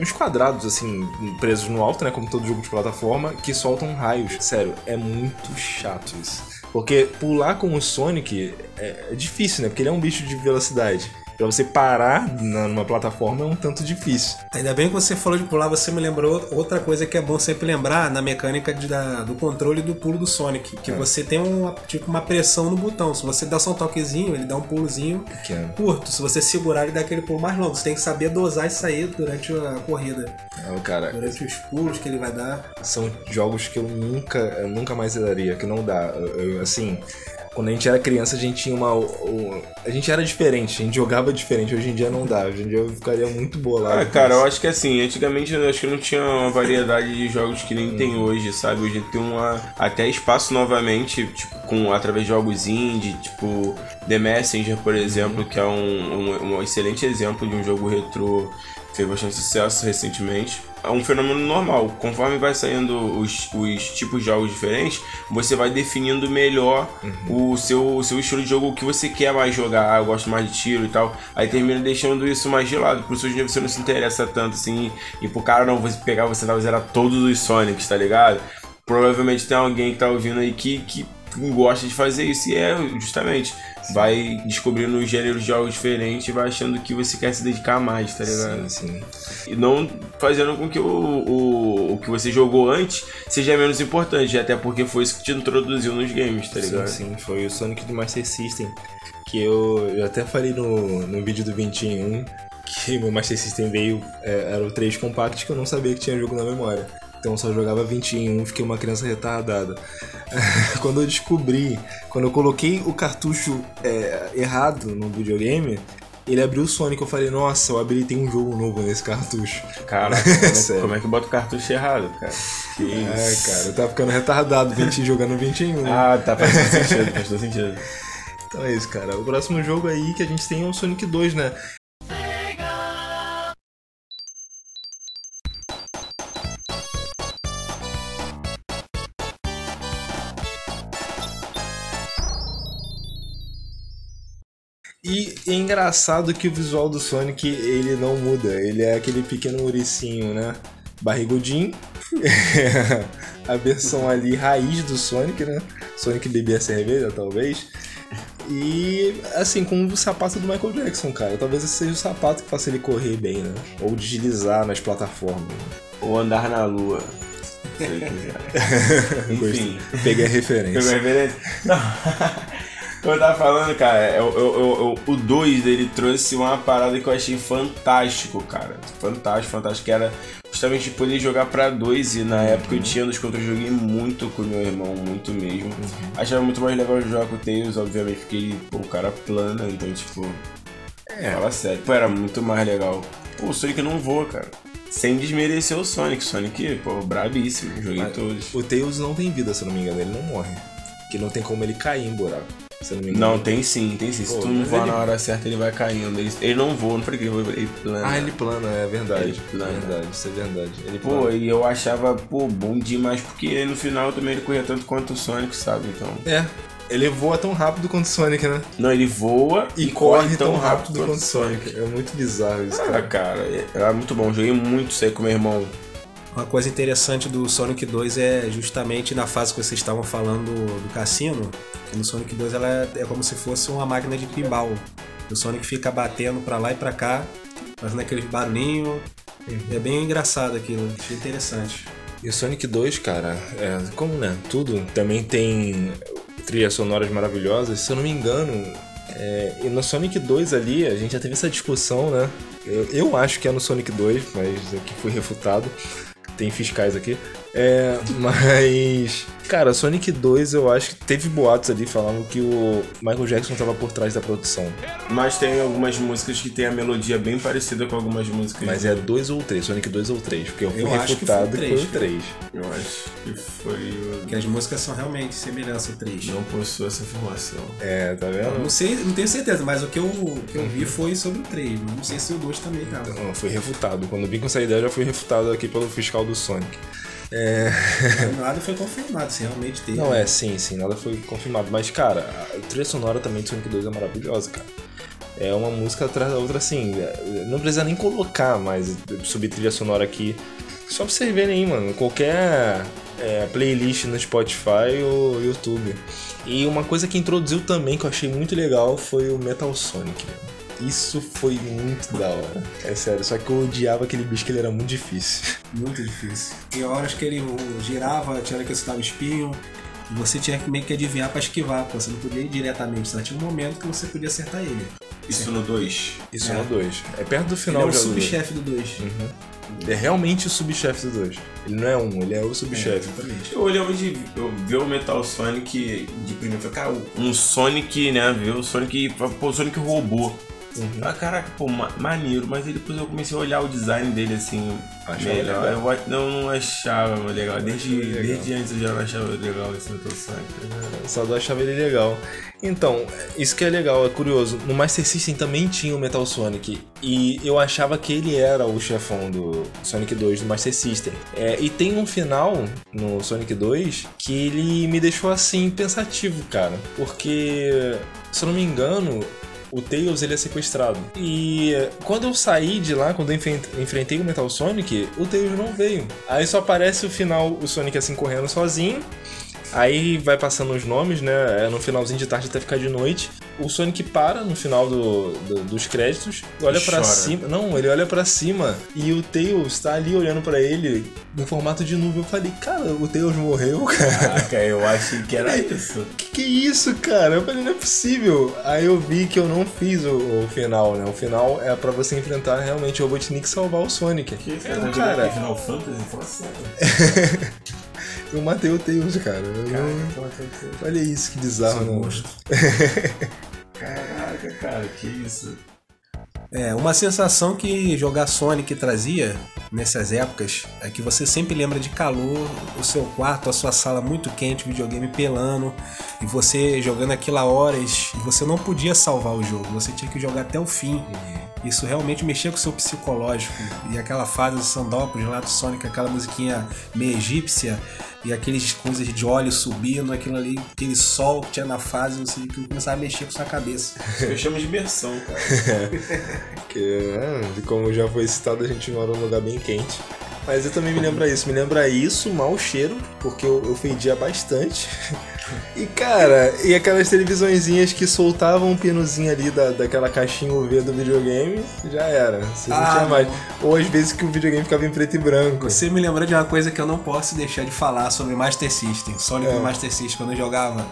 uns quadrados assim presos no alto, né, como todo jogo de plataforma, que soltam raios. Sério, é muito chato isso. Porque pular com o Sonic é, é difícil, né? Porque ele é um bicho de velocidade. Pra você parar na- numa plataforma é um tanto difícil. Ainda bem que você falou de pular, você me lembrou outra coisa que é bom sempre lembrar na mecânica de- da- do controle do pulo do Sonic. Que você tem uma, tipo, uma pressão no botão. Se você dá só um toquezinho, ele dá um pulozinho Pequeno. curto. Se você segurar, ele dá aquele pulo mais longo. Você tem que saber dosar isso aí durante a corrida. É, cara, Durante os pulos que ele vai dar. são jogos que eu nunca, eu nunca mais daria, que não dá. Eu- eu, assim, quando a gente era criança, a gente tinha uma. o- a gente era diferente, a gente jogava diferente. Hoje em dia não dá. Hoje em dia eu ficaria muito bolado. Ah, cara, eu acho que assim, antigamente eu acho que não tinha uma variedade de jogos que nem tem hoje, sabe? Hoje tem uma até espaço novamente, tipo, com através de jogos indie, tipo The Messenger, por exemplo, que é um, um, um excelente exemplo de um jogo retrô fez bastante sucesso recentemente. É um fenômeno normal. Conforme vai saindo os, os tipos de jogos diferentes, você vai definindo melhor o, seu, o seu estilo de jogo, o que você quer mais jogar. Ah, eu gosto mais de tiro e tal. Aí termina deixando isso mais de lado. Por isso hoje você não se interessa tanto assim. E pro cara não você pegar, você vai zerar todos os Sonics, tá ligado? Provavelmente tem alguém que tá ouvindo aí que, que gosta de fazer isso. E é justamente. Vai descobrindo os gêneros de jogos diferentes e vai achando que você quer se dedicar mais, tá ligado? Sim, sim. E não fazendo com que o, o, o que você jogou antes seja menos importante, até porque foi isso que te introduziu nos games, tá ligado? Sim, sim, foi o Sonic do Master System. Que eu, eu até falei no, no vídeo do 21 que meu Master System veio. é, era o 3 Compact que eu não sabia que tinha jogo na memória. Então eu só jogava 21, fiquei uma criança retardada. quando eu descobri, quando eu coloquei o cartucho é, errado no videogame, ele abriu o Sonic. Eu falei, nossa, eu habilitei um jogo novo nesse cartucho. Cara, como é, como é que bota o cartucho errado, cara? Que É, isso. cara, eu tava ficando retardado 20, jogando 21. né? Ah, tá, faz todo sentido, faz todo sentido. Então é isso, cara. O próximo jogo aí que a gente tem é o Sonic 2, né? É engraçado que o visual do Sonic ele não muda. Ele é aquele pequeno ouricinho, né? Barrigudinho. a versão ali raiz do Sonic, né? Sonic bebia cerveja, talvez. E assim, com o sapato do Michael Jackson, cara. Talvez esse seja o sapato que faça ele correr bem, né? Ou deslizar nas plataformas. Ou andar na lua. Se ele quiser. Enfim. Peguei a referência. Pegou a referência? Não. Como eu tava falando, cara, eu, eu, eu, o 2 dele trouxe uma parada que eu achei fantástico, cara. Fantástico, fantástico. Que era justamente poder jogar pra dois. E na época eu tinha nos eu joguei muito com meu irmão, muito mesmo. Achava muito mais legal jogar com o Tails, obviamente, porque ele, pô, o cara plana, então, tipo. É, fala sério. Pô, era muito mais legal. Pô, o Sonic não voa, cara. Sem desmerecer o Sonic. Sonic, pô, brabíssimo. Joguei Mas todos. O Tails não tem vida, se eu não me engano, ele não morre. Que não tem como ele cair em buraco. Se não me engano. Não, tem sim, tem sim. Se Pô, tu não voar ele- na hora certa, ele vai caindo. Ele, ele não voa, não falei que ele plana. Ah, ele plana, é verdade. Ele plana. Verdade, isso é verdade. Ele Pô, plana. e eu achava, pô, bom demais, porque no final também ele corria tanto quanto o Sonic, sabe? Então. É, ele voa tão rápido quanto o Sonic, né? Não, ele voa E, corre tão rápido quanto o Sonic. É muito bizarro isso, Ah, cara. cara, era muito bom. Joguei muito isso aí com meu irmão. Uma coisa interessante do Sonic 2 é justamente na fase que vocês estavam falando do cassino, que no Sonic 2 ela é, é como se fosse uma máquina de pinball. O Sonic fica batendo pra lá e pra cá, fazendo aquele barulhinho. É bem engraçado aquilo, achei interessante. E o Sonic 2, cara, é, como né? Tudo também tem trilhas sonoras maravilhosas. Se eu não me engano, é, e no Sonic 2 ali, a gente já teve essa discussão, né? Eu, eu acho que é no Sonic 2, mas aqui fui refutado. Tem fiscais aqui. É, mas. Cara, Sonic 2 eu acho que teve boatos ali falando que o Michael Jackson tava por trás da produção. Mas tem algumas músicas que tem a melodia bem parecida com algumas músicas. Mas é 2 ou 3, Sonic 2 ou 3, porque eu fui Eu acho que foi o refutado que foi o três. 3. Eu acho que foi. o- Porque as músicas são realmente semelhança ao 3. Não possui essa informação. É, tá vendo? Não sei, não tenho certeza, mas o que eu, o que eu vi foi sobre o 3. Não sei se o 2 também tava. Não, foi refutado. Quando eu vi com essa ideia, eu já fui refutado aqui pelo fiscal do Sonic. Nada foi confirmado, se realmente teve. Não, é, sim, sim, nada foi confirmado. Mas, cara, a trilha sonora também de Sonic 2 é maravilhosa, cara. É uma música atrás da outra, assim. é, Não precisa nem colocar mais subir trilha sonora aqui. Só pra vocês verem aí, mano. Qualquer é, playlist no Spotify ou YouTube. E uma coisa que introduziu também, que eu achei muito legal, foi o Metal Sonic. mano. Isso foi muito da hora. É sério, só que eu odiava aquele bicho que ele era muito difícil. Muito difícil. Tem horas que ele girava, tinha hora que você tava espinho, e você tinha que meio que adivinhar pra esquivar, porque você não podia ir diretamente, só tinha um momento que você podia acertar ele. Isso no 2. Isso É. no 2. É perto do Ele final é o já do dois. subchefe do 2. É realmente o subchefe do 2. Ele não é um, ele é o subchefe. exatamente. Eu olhei onde eu vi o Metal Sonic de primeiro. Falei, cara, um Sonic, né? Ver o Sonic. Pô, o Sonic roubou. Uhum. Ah, caraca, pô, ma- maneiro. Mas aí depois eu comecei a olhar o design dele assim. Achava melhor. legal? Eu, não, não achava legal. Desde, legal. desde antes eu já não achava legal esse Metal Sonic. O Sado achava ele legal. Então, isso que é legal, é curioso. No Master System também tinha o Metal Sonic. E eu achava que ele era o chefão do Sonic 2 do Master System. É, e tem um final no Sonic 2 que ele me deixou assim pensativo, cara. Porque, se eu não me engano, o Tails ele é sequestrado. E eh, quando eu saí de lá, quando eu enfren- enfrentei o Metal Sonic, o Tails não veio. Aí só aparece o final, o Sonic assim correndo sozinho. Aí vai passando os nomes, né? É no finalzinho de tarde até ficar de noite. O Sonic para no final do, do- dos créditos, olha pra chora. cima. Não, ele olha pra cima e o Tails tá ali olhando pra ele no formato de nuvem. Eu falei, cara, o Tails morreu, cara. Caraca, eu achei que era isso. Que que é isso, cara? Eu falei, não é possível. Aí eu vi que eu não fiz o, o final, né? O final é pra você enfrentar realmente o Robotnik e salvar o Sonic. Então, cara, Final Fantasy? Fala eu matei o Tails, cara. Eu não- Olha isso, que bizarro, né? Caraca, cara, que isso. É, uma sensação que jogar Sonic trazia nessas épocas é que você sempre lembra de calor, o seu quarto, a sua sala muito quente, o videogame pelando, e você jogando aquilo a horas, e você não podia salvar o jogo, você tinha que jogar até o fim. Isso realmente mexia com o seu psicológico. E aquela fase do Sandópolis lá do Sonic, aquela musiquinha meio egípcia, e aqueles coisas de óleo subindo, aquilo ali, aquele sol que tinha na fase, você aquilo começava a mexer com sua cabeça. Eu chamo de imersão, cara. Porque, né, como já foi citado, a gente mora num lugar bem quente. Mas eu também me lembra isso. Me lembra isso, mau cheiro, porque eu, eu fedia bastante. E, cara, e aquelas televisõezinhas que soltavam um pinozinho ali da, daquela caixinha UV do videogame, já era. Você não Ah, tinha não. mais. Ou às vezes que o videogame ficava em preto e branco. Você me lembrou de uma coisa que eu não posso deixar de falar sobre Master System. Sonic É. Master System, quando eu jogava.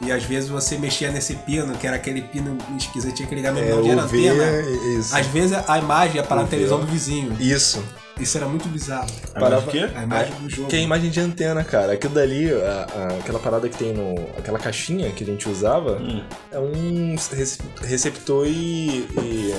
E às vezes você mexia nesse pino, que era aquele pino esquisito, tinha que ligar É, não tinha o V, antena. isso. Às vezes a imagem ia para a televisão do vizinho. Isso. Isso era muito bizarro. Para o quê? A imagem do jogo. Que é a imagem de antena, cara. Aquilo dali, a- a- aquela parada que tem no. aquela caixinha que a gente usava, Hum. é um rece- receptor e. e-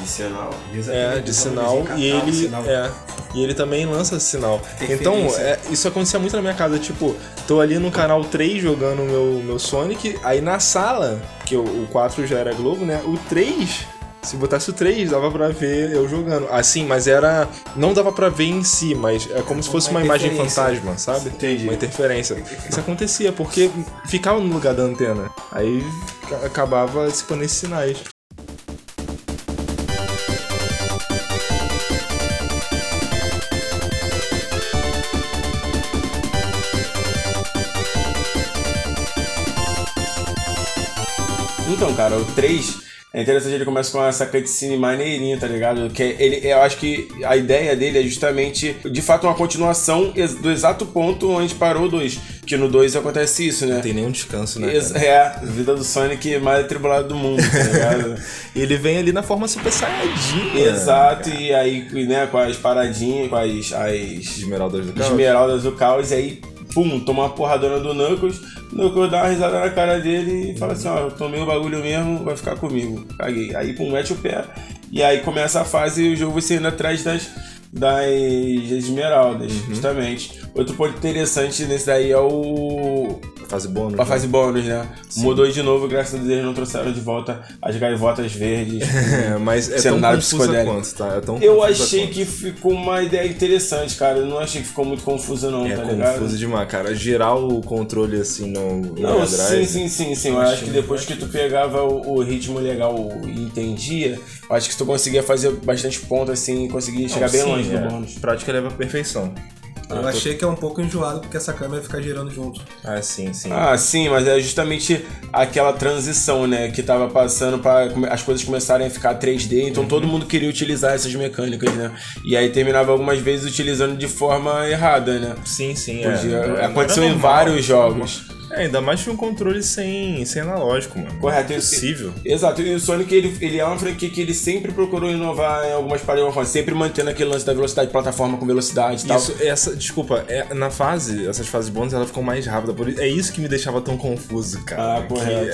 De sinal. A é, televisão de sinal e ele. sinal. É, e ele também lança sinal. Então, é, isso acontecia muito na minha casa. Tipo, tô ali no canal 3 jogando meu, meu Sonic, aí na sala, que o, o 4 já era Globo, né? O 3. Se botasse o 3, dava pra ver eu jogando. Assim, mas era. Não dava pra ver em si, mas é como se fosse Uma uma imagem fantasma, sabe? Entendi. Uma interferência. Isso acontecia, porque ficava no lugar da antena. Aí ca- acabava se pondo esses sinais. Então, cara, o 3 é interessante, ele começa com essa cutscene maneirinha, tá ligado? Que é- ele, eu acho que a ideia dele é justamente, de fato, uma continuação do exato ponto onde parou o 2. Que no 2 acontece isso, né? Não tem nenhum descanso, né? Cara? É, a vida do Sonic mais atribulada do mundo, tá ligado? E ele vem ali na forma super saiyajin. Exato, e aí, né, com as paradinhas, com as, as Esmeraldas do caos. esmeraldas do caos, e aí, pum, toma uma porradona do Knuckles, o Knuckles dá uma risada na cara dele e fala assim, ó, eu tomei o bagulho mesmo, vai ficar comigo. Caguei. Aí, pum, mete o pé, e aí começa a fase e o jogo você indo atrás das, das esmeraldas, justamente. Outro ponto interessante nesse daí é o... Fase bônus. A né? fase bônus, né? Mudou de novo, graças a Deus eles não trouxeram de volta as gaivotas verdes. É, mas é tão Cenário confusa psicodélico. quanto, tá? É tão Eu achei quanto. que ficou uma ideia interessante, cara. Eu não achei que ficou muito confuso, não, É tá ligado? confuso demais, cara. Girar o controle assim no, no Não, sim, sim, sim, sim. Eu acho que depois que tu pegava o, o ritmo legal e entendia, eu acho que tu conseguia fazer bastante ponto assim e conseguia chegar bem Sim, longe é. do bônus. Prática leva à perfeição. Eu achei que é um pouco enjoado porque essa câmera fica girando junto. Ah, sim, sim. Ah, sim, mas é justamente aquela transição, né, que tava passando para as coisas começarem a ficar 3D, então todo mundo queria utilizar essas mecânicas, né? E aí terminava algumas vezes utilizando de forma errada, né? Sim, sim. Podia- é. Aconteceu em vários jogos. É, ainda mais que um controle sem, sem analógico, mano. Correto. É impossível. Exato, e o Sonic ele, ele é uma franquia que ele sempre procurou inovar em algumas paradas, sempre mantendo aquele lance da velocidade, plataforma com velocidade e tal. Isso, essa, desculpa, é, na fase, essas fases bônus, ela ficou mais rápida. Por, isso- é isso que me deixava tão confuso, cara. Ah, que correto.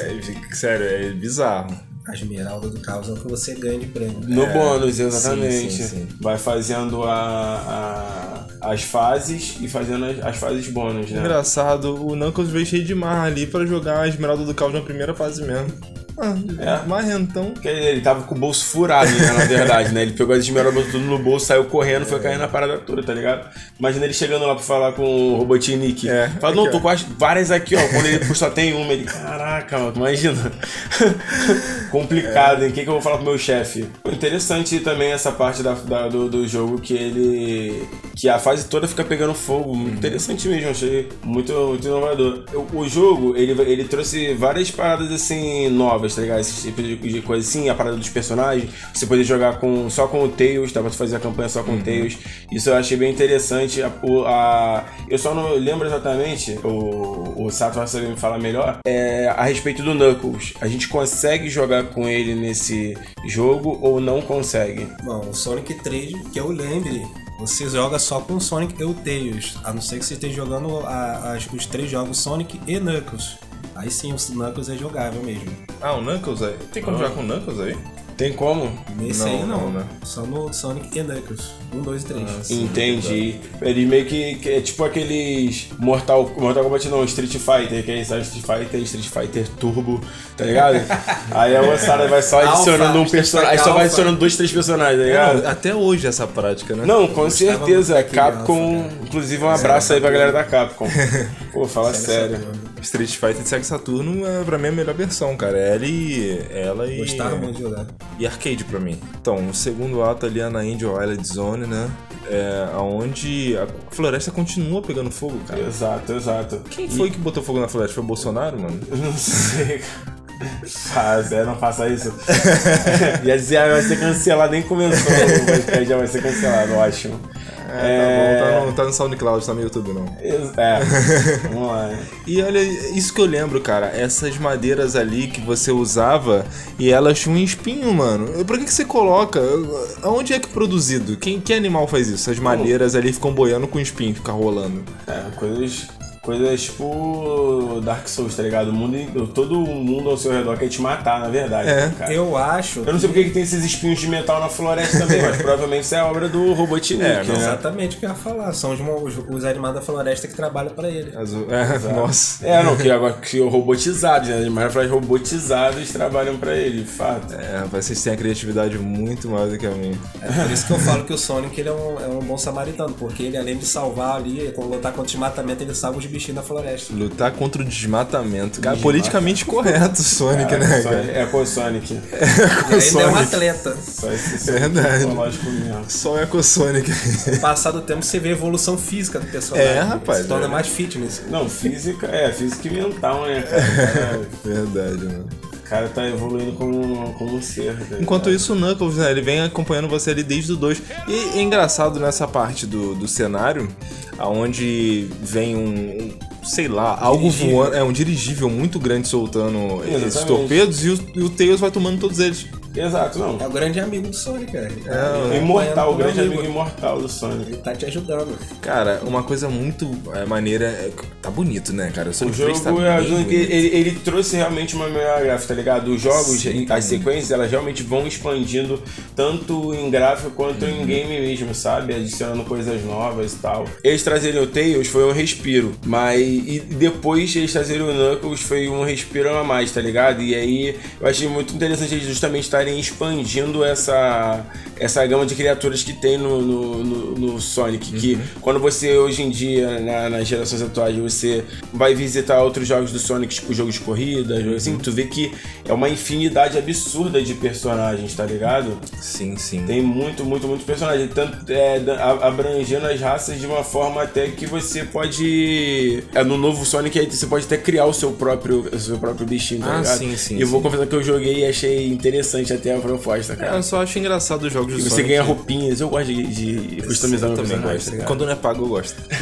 é- sério, é bizarro. A esmeralda do caos é o que você ganha de prêmio. No bônus, exatamente. É, sim, sim, sim. Vai fazendo a, a- as fases e fazendo as, as fases bônus, né? Engraçado, o Knuckles veio cheio de marra ali pra jogar a Esmeralda do Caos na primeira fase mesmo. Ah, É. marrentão. Porque ele tava com o bolso furado, né, na verdade, né? Ele pegou as esmeraldas tudo no bolso, saiu correndo, foi caindo na parada toda, tá ligado? Imagina ele chegando lá pra falar com o Robotnik. É, Fala, não, aqui, tô ó. com as, várias aqui, ó. Quando ele só tem uma, ele, caraca, mano, imagina. Complicado, hein? O que, que eu vou falar pro meu chefe? Interessante também essa parte da, da- do, do jogo que ele. que a fase toda fica pegando fogo. Muito interessante mesmo, achei muito, muito inovador. O, o jogo, ele, ele trouxe várias paradas assim novas, tá ligado? Esse tipo de, de coisa assim, a parada dos personagens. Você poder jogar com, só com o Tails, dá pra fazer a campanha só com o Tails. Isso eu achei bem interessante. A, a- eu só não lembro exatamente, o, o Sato vai saber me falar melhor, é, a respeito do Knuckles. A gente consegue jogar com ele nesse jogo ou não consegue? Bom, o Sonic 3, que eu lembre, você joga só com o Sonic e o Tails. A não ser que você esteja jogando a- as- os três jogos Sonic e Knuckles. Aí sim, o Knuckles é jogável mesmo. Ah, o Knuckles aí? Tem como jogar com o Knuckles aí? Tem como? Nesse Não, aí não, não, né? Só no Sonic e Knuckles. Um, dois e três. Entendi. Ele meio que, que é tipo aqueles Mortal, Mortal Kombat não, Street Fighter, que é sabe, Street Fighter, Street Fighter Turbo, tá ligado? aí a moçada vai só Alpha, adicionando um Street personagem, aí só vai Alpha. adicionando dois, três personagens, tá Não, ligado? até hoje essa prática, né? Não, com gostava certeza. daquele Capcom, Alpha, inclusive um abraço aí pra galera da Capcom. Pô, fala sério. Street Fighter de Sega Saturno é pra mim a melhor versão, cara. Ela e. Ela e. Gostava muito de jogar. E arcade pra mim. Então, o segundo ato ali é na Angel Island Zone, né? É onde a floresta continua pegando fogo, cara. Exato, exato. Quem foi que botou fogo na floresta? Foi o Bolsonaro, mano? Eu não sei. Faz, é, não faça isso. Ia dizer, ah, vai ser cancelado, nem começou podcast, já vai ser cancelado, ótimo. É, tá bom, tá não tá no SoundCloud, tá no YouTube não. É, vamos lá. E olha, isso que eu lembro, cara, essas madeiras ali que você usava e elas tinham um espinho, mano. Por que, que você coloca? Aonde é que é produzido? Quem, que animal faz isso? As madeiras ali ficam boiando com espinho, fica rolando. É, coisas. Coisas tipo Dark Souls, tá ligado? O mundo, todo mundo ao seu redor quer te matar, na verdade, É. cara. Eu acho. Eu não sei porque que tem esses espinhos de metal na floresta também, mas provavelmente isso é obra do Robotnik, É, né? Exatamente o que eu ia falar. São os, os, os animais da floresta que trabalham pra ele. Azul. É, nossa. É, não, que agora que robotizados, né? Flores robotizados trabalham pra ele, de fato. É, rapaz, vocês têm a criatividade muito maior do que a minha. É por isso que eu falo que o Sonic ele é, um, é um bom samaritano, porque ele, além de salvar ali, quando lutar contra o desmatamento, ele salva os da floresta. Lutar contra o desmatamento. Cara, politicamente correto o Sonic, Cara, né, Sonic- cara? É com o Sonic. Ainda é um Sonic. atleta. Só esse Verdade. lógico mesmo. Só o Sonic. Com o passar do tempo, você vê a evolução física do personagem. É, rapaz, Se torna é. mais fitness. Não, física, é, física e mental, né, cara? Verdade, mano. Cara tá evoluindo como, como um ser. tá Enquanto isso, o Knuckles, né, ele vem acompanhando você ali desde o 2. E é engraçado nessa parte do, do cenário, aonde vem um, sei lá, algo Dirigível. voando, é um dirigível muito grande soltando esses Exatamente. torpedos e o, e o Tails vai tomando todos eles. Exato, não. É o grande amigo do Sonic, cara. Tá É, O acompanhando imortal, o grande amigo imortal do Sonic. Ele tá te ajudando. Cara, uma coisa muito é, maneira. é- tá bonito, né, cara? O O Sonic 3 tá jogo é bem ele, ele, ele trouxe realmente uma melhor gráfica, tá ligado? Os jogos, Sim, as sequências, elas realmente vão expandindo tanto em gráfico quanto em game mesmo, sabe? Adicionando coisas novas e tal. Eles trazerem o Tails foi um respiro, mas e depois eles trazerem o Knuckles foi um respiro a mais, tá ligado? E aí eu achei muito interessante eles justamente estarem expandindo essa, essa gama de criaturas que tem no, no, no- no Sonic. Que quando você hoje em dia, na- nas gerações atuais, você vai visitar outros jogos do Sonic, tipo jogo de corrida, jogo assim, tu vê que é uma infinidade absurda de personagens, tá ligado? Sim, sim. Tem muito, muito, muito personagem. Tanto é, abrangendo as raças de uma forma até que você pode. É, no novo Sonic aí você pode até criar o seu próprio, o seu próprio bichinho, tá Ah, ligado? sim, sim, E eu vou confessar que eu joguei e achei interessante até a proposta, É, cara. eu só acho engraçado os jogos de E você Sonic. ganha roupinhas, eu gosto de, de customizar eu meu personagem, gosto. tá? Quando não é pago, eu gosto.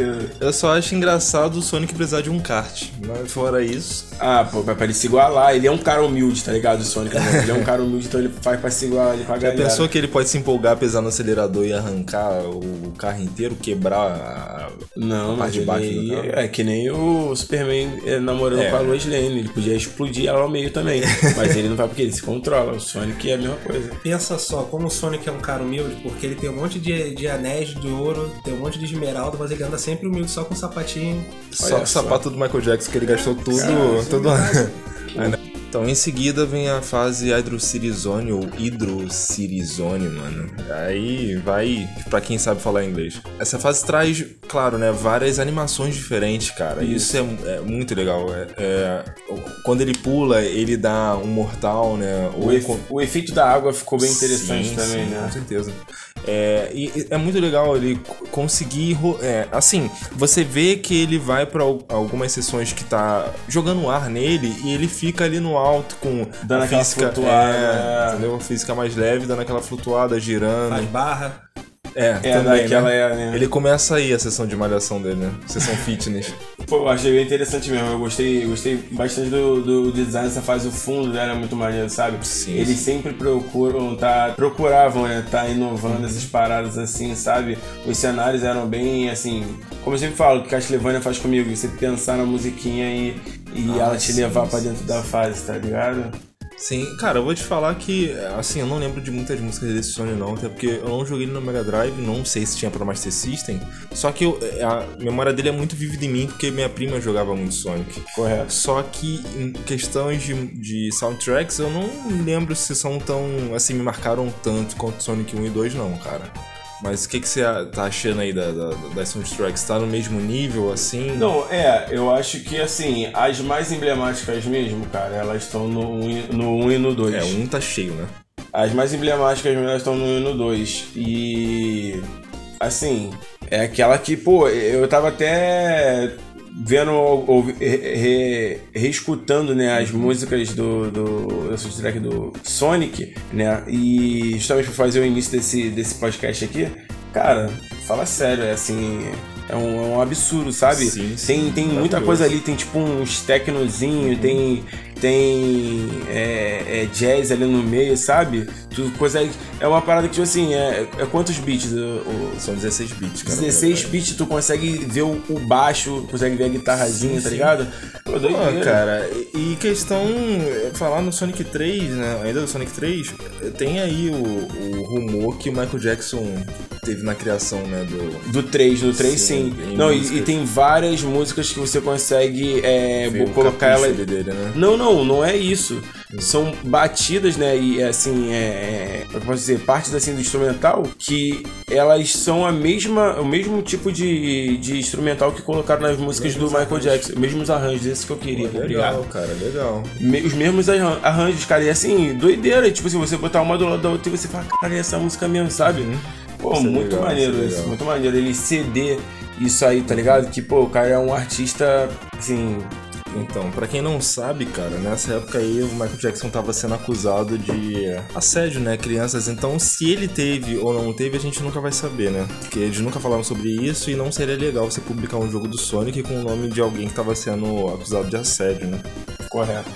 eu só acho engraçado o Sonic precisar de um kart. Mas fora isso. Ah, pô, pra ele se igualar, ele é um cara humilde, tá ligado? O Sonic, né? ele é um cara humilde, então ele faz pra se igualar ali com a Já pensou que ele pode se empolgar, pesar no acelerador e arrancar o carro inteiro, quebrar a. Não, a parte de baixo ele do carro? É que nem o Superman é, namorando É. com a Lois Lane. Ele podia explodir ela ao meio também. mas ele não vai porque ele se controla. O Sonic é a mesma coisa. Pensa só, como o Sonic é um cara humilde, porque ele tem um monte de, de anéis de ouro, tem um monte de esmeralda, mas ele anda sempre humilde, só com um sapatinho. Só Olha com o sapato do Michael Jackson, que ele gastou tudo. Cara, tudo... isso? Então, em seguida vem a fase Hydrocirizone ou Hidrocirizone, mano. Aí vai pra quem sabe falar inglês. Essa fase traz, claro, né, várias animações diferentes, cara. Isso, é, é muito legal. É, é- quando ele pula, ele dá um mortal, né? O, efe- com- o efeito da água ficou bem interessante Sim, também, sim, né? Com certeza. É, e é muito legal ele co- conseguir. é, assim, você vê que ele vai pra al- algumas sessões que tá jogando ar nele e ele fica ali no alto com Dando aquela física. flutuada, é, é. entendeu? A física mais leve, dando aquela flutuada, girando. Faz barra. É, É, também, daquela né? é, né? Ele começa aí a sessão de malhação dele, né? Sessão fitness. Pô, eu achei bem interessante mesmo. Eu gostei, gostei bastante do, do design dessa fase. O fundo dela é muito maneiro, sabe? Sim, Eles sim. sempre procuram, tá, procuravam, né? Tá inovando essas paradas assim, sabe? Os cenários eram bem assim. Como eu sempre falo, que Castlevania faz comigo, você pensar na musiquinha e, e Ah, ela te sim, levar pra dentro da fase, tá ligado? Sim, cara, eu vou te falar que, assim, eu não lembro de muitas músicas desse Sony não, até porque eu não joguei ele no Mega Drive, não sei se tinha pra Master System, só que eu- a memória dele é muito vívida em mim, porque minha prima jogava muito Sonic. Correto. Só que em questões de, de soundtracks, eu não lembro se são tão, assim, me marcaram tanto quanto Sonic 1 e 2 não, cara. Mas o que, que você tá achando aí da, da- das soundtracks? Tá no mesmo nível, assim? Não, é, eu acho que assim, as mais emblemáticas mesmo, cara, elas estão no 1 e- no 1 e no 2. É, um tá cheio, né? As mais emblemáticas mesmo elas estão no 1 e no 2. E. Assim, é aquela que, pô, eu tava até vendo, ouvi- re- re- reescutando, né, as músicas do, do, soundtrack do Sonic, né, e justamente pra fazer o início desse, desse podcast aqui, Cara, fala sério, é assim. É um, é um absurdo, sabe? Sim, sim, tem tem muita coisa ali, tem tipo uns tecnozinho, tem, tem é, é jazz ali no meio, sabe? Tu consegue. É uma parada que, tipo assim, é, é quantos bits? O, São 16 bits, cara. 16 bits, tu consegue ver o, o baixo, consegue ver a guitarrazinha, Sim, tá ligado? Pô, Pô, cara, e questão. Falar no Sonic 3, né? Ainda do Sonic 3, tem aí o, o rumor que o Michael Jackson teve na criação, né? Do. Do 3, do 3 Sim, sim. Não, e, músicas. e tem várias músicas que você consegue é, colocar ela. dele, né? Não, não, não é isso. São batidas, né? E assim, é. Como eu posso dizer, partes assim do instrumental que elas são a mesma, o mesmo tipo de, de instrumental que colocaram nas músicas do Michael Jackson. Mesmos arranjos, esse que eu queria. Legal, Obrigado. cara, legal. Me- os mesmos arran- arranjos, cara. E assim, doideira. Tipo, se você botar uma do lado da outra e você fala, cara, é essa música mesmo, sabe? Pô, Isso é muito legal, maneiro isso é muito maneiro. Ele ceder isso aí, tá ligado? Que, pô, o cara é um artista, assim. Então, pra quem não sabe, cara, nessa época aí o Michael Jackson tava sendo acusado de assédio, né, crianças. Então, se ele teve ou não teve, a gente nunca vai saber, né? Porque eles nunca falaram sobre isso e não seria legal você publicar um jogo do Sonic com o nome de alguém que tava sendo acusado de assédio, né? Correto.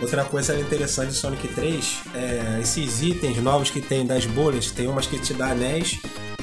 Outra coisa interessante do Sonic 3 é esses itens novos que tem das bolhas. Tem umas que te dá anéis,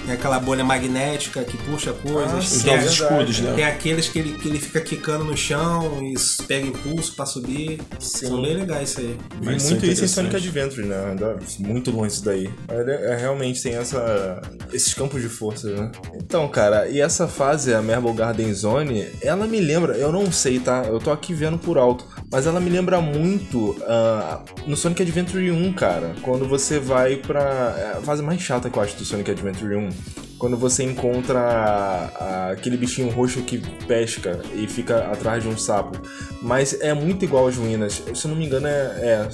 tem aquela bolha magnética que puxa coisas. Ah, Os sim, tem, novos escudos, né? tem aqueles que ele, que ele fica quicando no chão e pega impulso pra subir. São bem legais isso aí. Mas muito isso é em Sonic. Adventure, né? Muito longe isso daí. É, é, realmente tem essa, esses campos de força, né? Então, cara, e essa fase, a Marble Garden Zone, ela me lembra, eu não sei, tá? Eu tô aqui vendo por alto, mas ela me lembra muito ah, no Sonic Adventure 1, cara. Quando você vai pra. É a fase mais chata que eu acho do Sonic Adventure 1. Quando você encontra a- a- aquele bichinho roxo que pesca e fica atrás de um sapo. Mas é muito igual às ruínas. Se eu não me engano, é, é-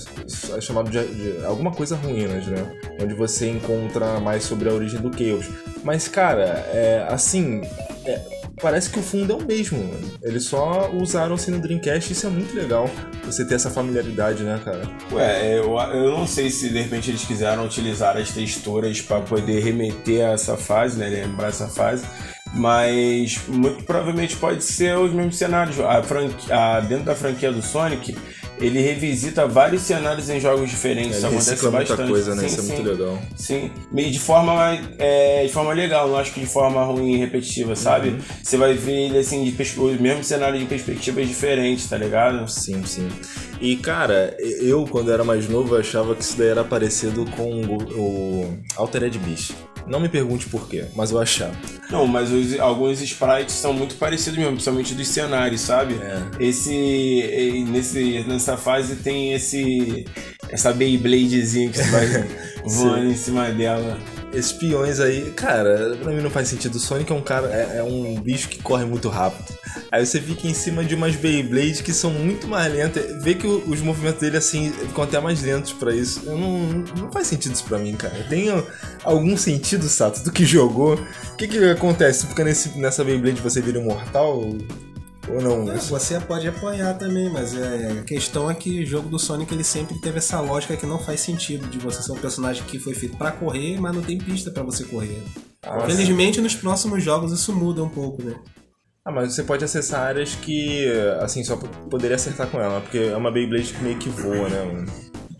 é chamado de, de alguma coisa ruínas, né? Onde você encontra mais sobre a origem do Chaos. Mas, cara, é, assim. é, parece que o fundo é o mesmo. mano. Eles só usaram assim no Dreamcast isso é muito legal. Você ter essa familiaridade, né, cara? Ué, eu, eu não sei se de repente eles quiseram utilizar as texturas pra poder remeter a essa fase, né? Lembrar essa fase. Mas muito provavelmente pode ser os mesmos cenários. A franqui- a- dentro da franquia do Sonic, ele revisita vários cenários em jogos diferentes. Isso acontece recicla muita bastante. coisa, né? Sim, isso é sim. muito legal. Sim, e de forma, é, de forma legal, não acho que de forma ruim e repetitiva, sabe? Uhum. Você vai ver ele assim, de pers- os mesmos cenários de perspectivas diferentes, tá ligado? Sim, sim. E cara, eu quando era mais novo achava que isso daí era parecido com o, o Altered Beast. Não me pergunte por quê, mas eu achava. Não, mas os- alguns sprites são muito parecidos mesmo, principalmente dos cenários, sabe? É. Esse, nesse, nessa fase tem esse essa Beybladezinha que você vai voando em cima dela. Esses peões aí, cara, pra mim não faz sentido. O Sonic é um cara, é, é um bicho que corre muito rápido. Aí você fica em cima de umas Beyblades que são muito mais lentas. Vê que o- os movimentos dele, assim, ficam até mais lentos pra isso. Eu não, não faz sentido isso pra mim, cara. Tem algum sentido, Sato, do que jogou? O que que acontece? Você fica nesse, nessa Beyblade você vira imortal? Ou não? É, Você pode apanhar também, mas é, a questão é que o jogo do Sonic ele sempre teve essa lógica que não faz sentido de você ser um personagem que foi feito pra correr, mas não tem pista pra você correr. Ah, Felizmente nos próximos jogos isso muda um pouco, né? Ah, mas você pode acessar áreas que, assim, só poderia acertar com ela, porque é uma Beyblade que meio que voa, né? mano?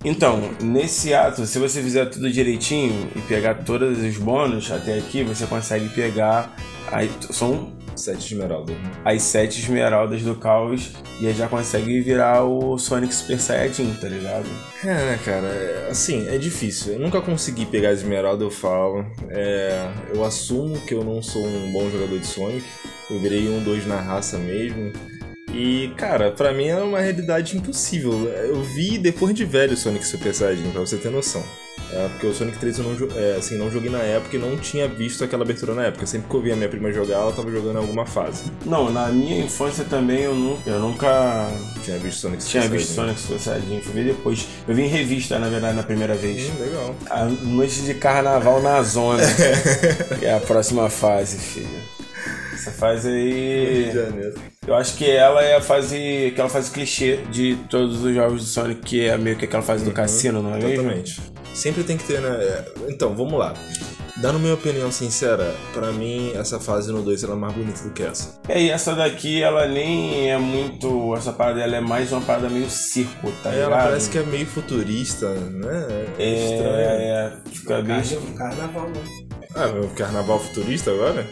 Então, nesse ato, se você fizer tudo direitinho e pegar todos os bônus até aqui, você consegue pegar. Aí, são Sete de esmeralda. as sete esmeraldas do caos e aí já consegue virar o Sonic Super Saiyajin, tá ligado? É, né, cara? é, Assim, é difícil. Eu nunca consegui pegar a esmeralda, eu falo. É, eu assumo que eu não sou um bom jogador de Sonic. Eu virei um dois na raça mesmo. E, cara, pra mim é uma realidade impossível. Eu vi depois de velho Sonic Super Saiyajin, pra você ter noção. É, porque o Sonic 3 eu não, é, assim, não joguei na época e não tinha visto aquela abertura na época. Sempre que eu via minha prima jogar, ela tava jogando em alguma fase. Não, na minha infância também eu nunca, eu nunca Tinha visto Sonic tinha visto Saiyajin. Sonic Super Saiyajin. Fui ver depois. Eu vi em revista, na verdade, na primeira vez. Hum, legal. A noite de carnaval na zona. é a próxima fase, filho. Essa fase aí. Eu acho que ela é a fase. aquela fase clichê de todos os jogos do Sonic, que é meio que aquela fase do cassino, não é mesmo? Sempre tem que ter, né? é, Então, vamos lá. Dando minha opinião sincera, pra mim essa fase no 2 ela é mais bonita do que essa. É, e essa daqui, ela nem é muito. Essa parada ela é mais uma parada meio circo, tá ligado? ela parece que é meio futurista, né? É, estranho. é, fica bem. Carnaval, né? Ah, meu carnaval futurista agora?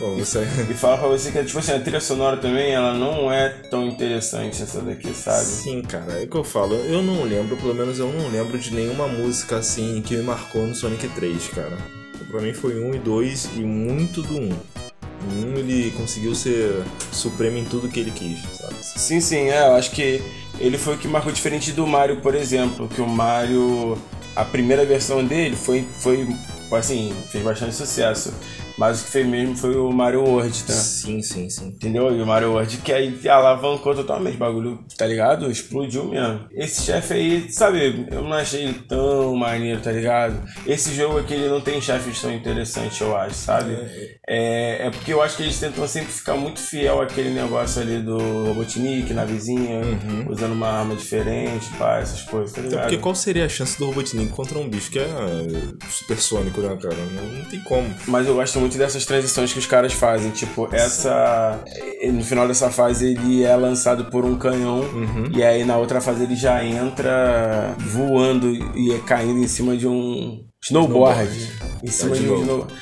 Bom, aí. E fala pra você que, tipo assim, a trilha sonora também, ela não é tão interessante essa daqui, sabe? Sim, cara, é o que eu falo. Eu não lembro, pelo menos eu não lembro de nenhuma música assim que me marcou no Sonic 3, cara. Pra mim foi 1 e 2 e muito do 1. O 1 ele conseguiu ser supremo em tudo que ele quis, sabe? Sim, sim, é, eu acho que ele foi o que marcou diferente do Mario, por exemplo, que o Mario, a primeira versão dele foi, foi assim, fez bastante sucesso. Mas o que fez mesmo foi o Mario World, tá? Sim, sim, sim. Entendeu? E o Mario World que aí alavancou totalmente o bagulho, tá ligado? Explodiu mesmo. Esse chefe aí, sabe, eu não achei ele tão maneiro, tá ligado? Esse jogo aqui ele não tem chefes tão interessantes, eu acho, sabe? É, é porque eu acho que eles tentam sempre ficar muito fiel àquele negócio ali do Robotnik, navezinha, usando uma arma diferente, pá, essas coisas, tá Até ligado? porque qual seria a chance do Robotnik contra um bicho que é supersônico, né, cara? Não, não tem como. Mas eu gosto muito dessas transições que os caras fazem. Tipo, essa. No final dessa fase ele é lançado por um canhão. E aí na outra fase ele já entra voando e é caindo em cima de um snowboard. Em cima É, de de um snowboard.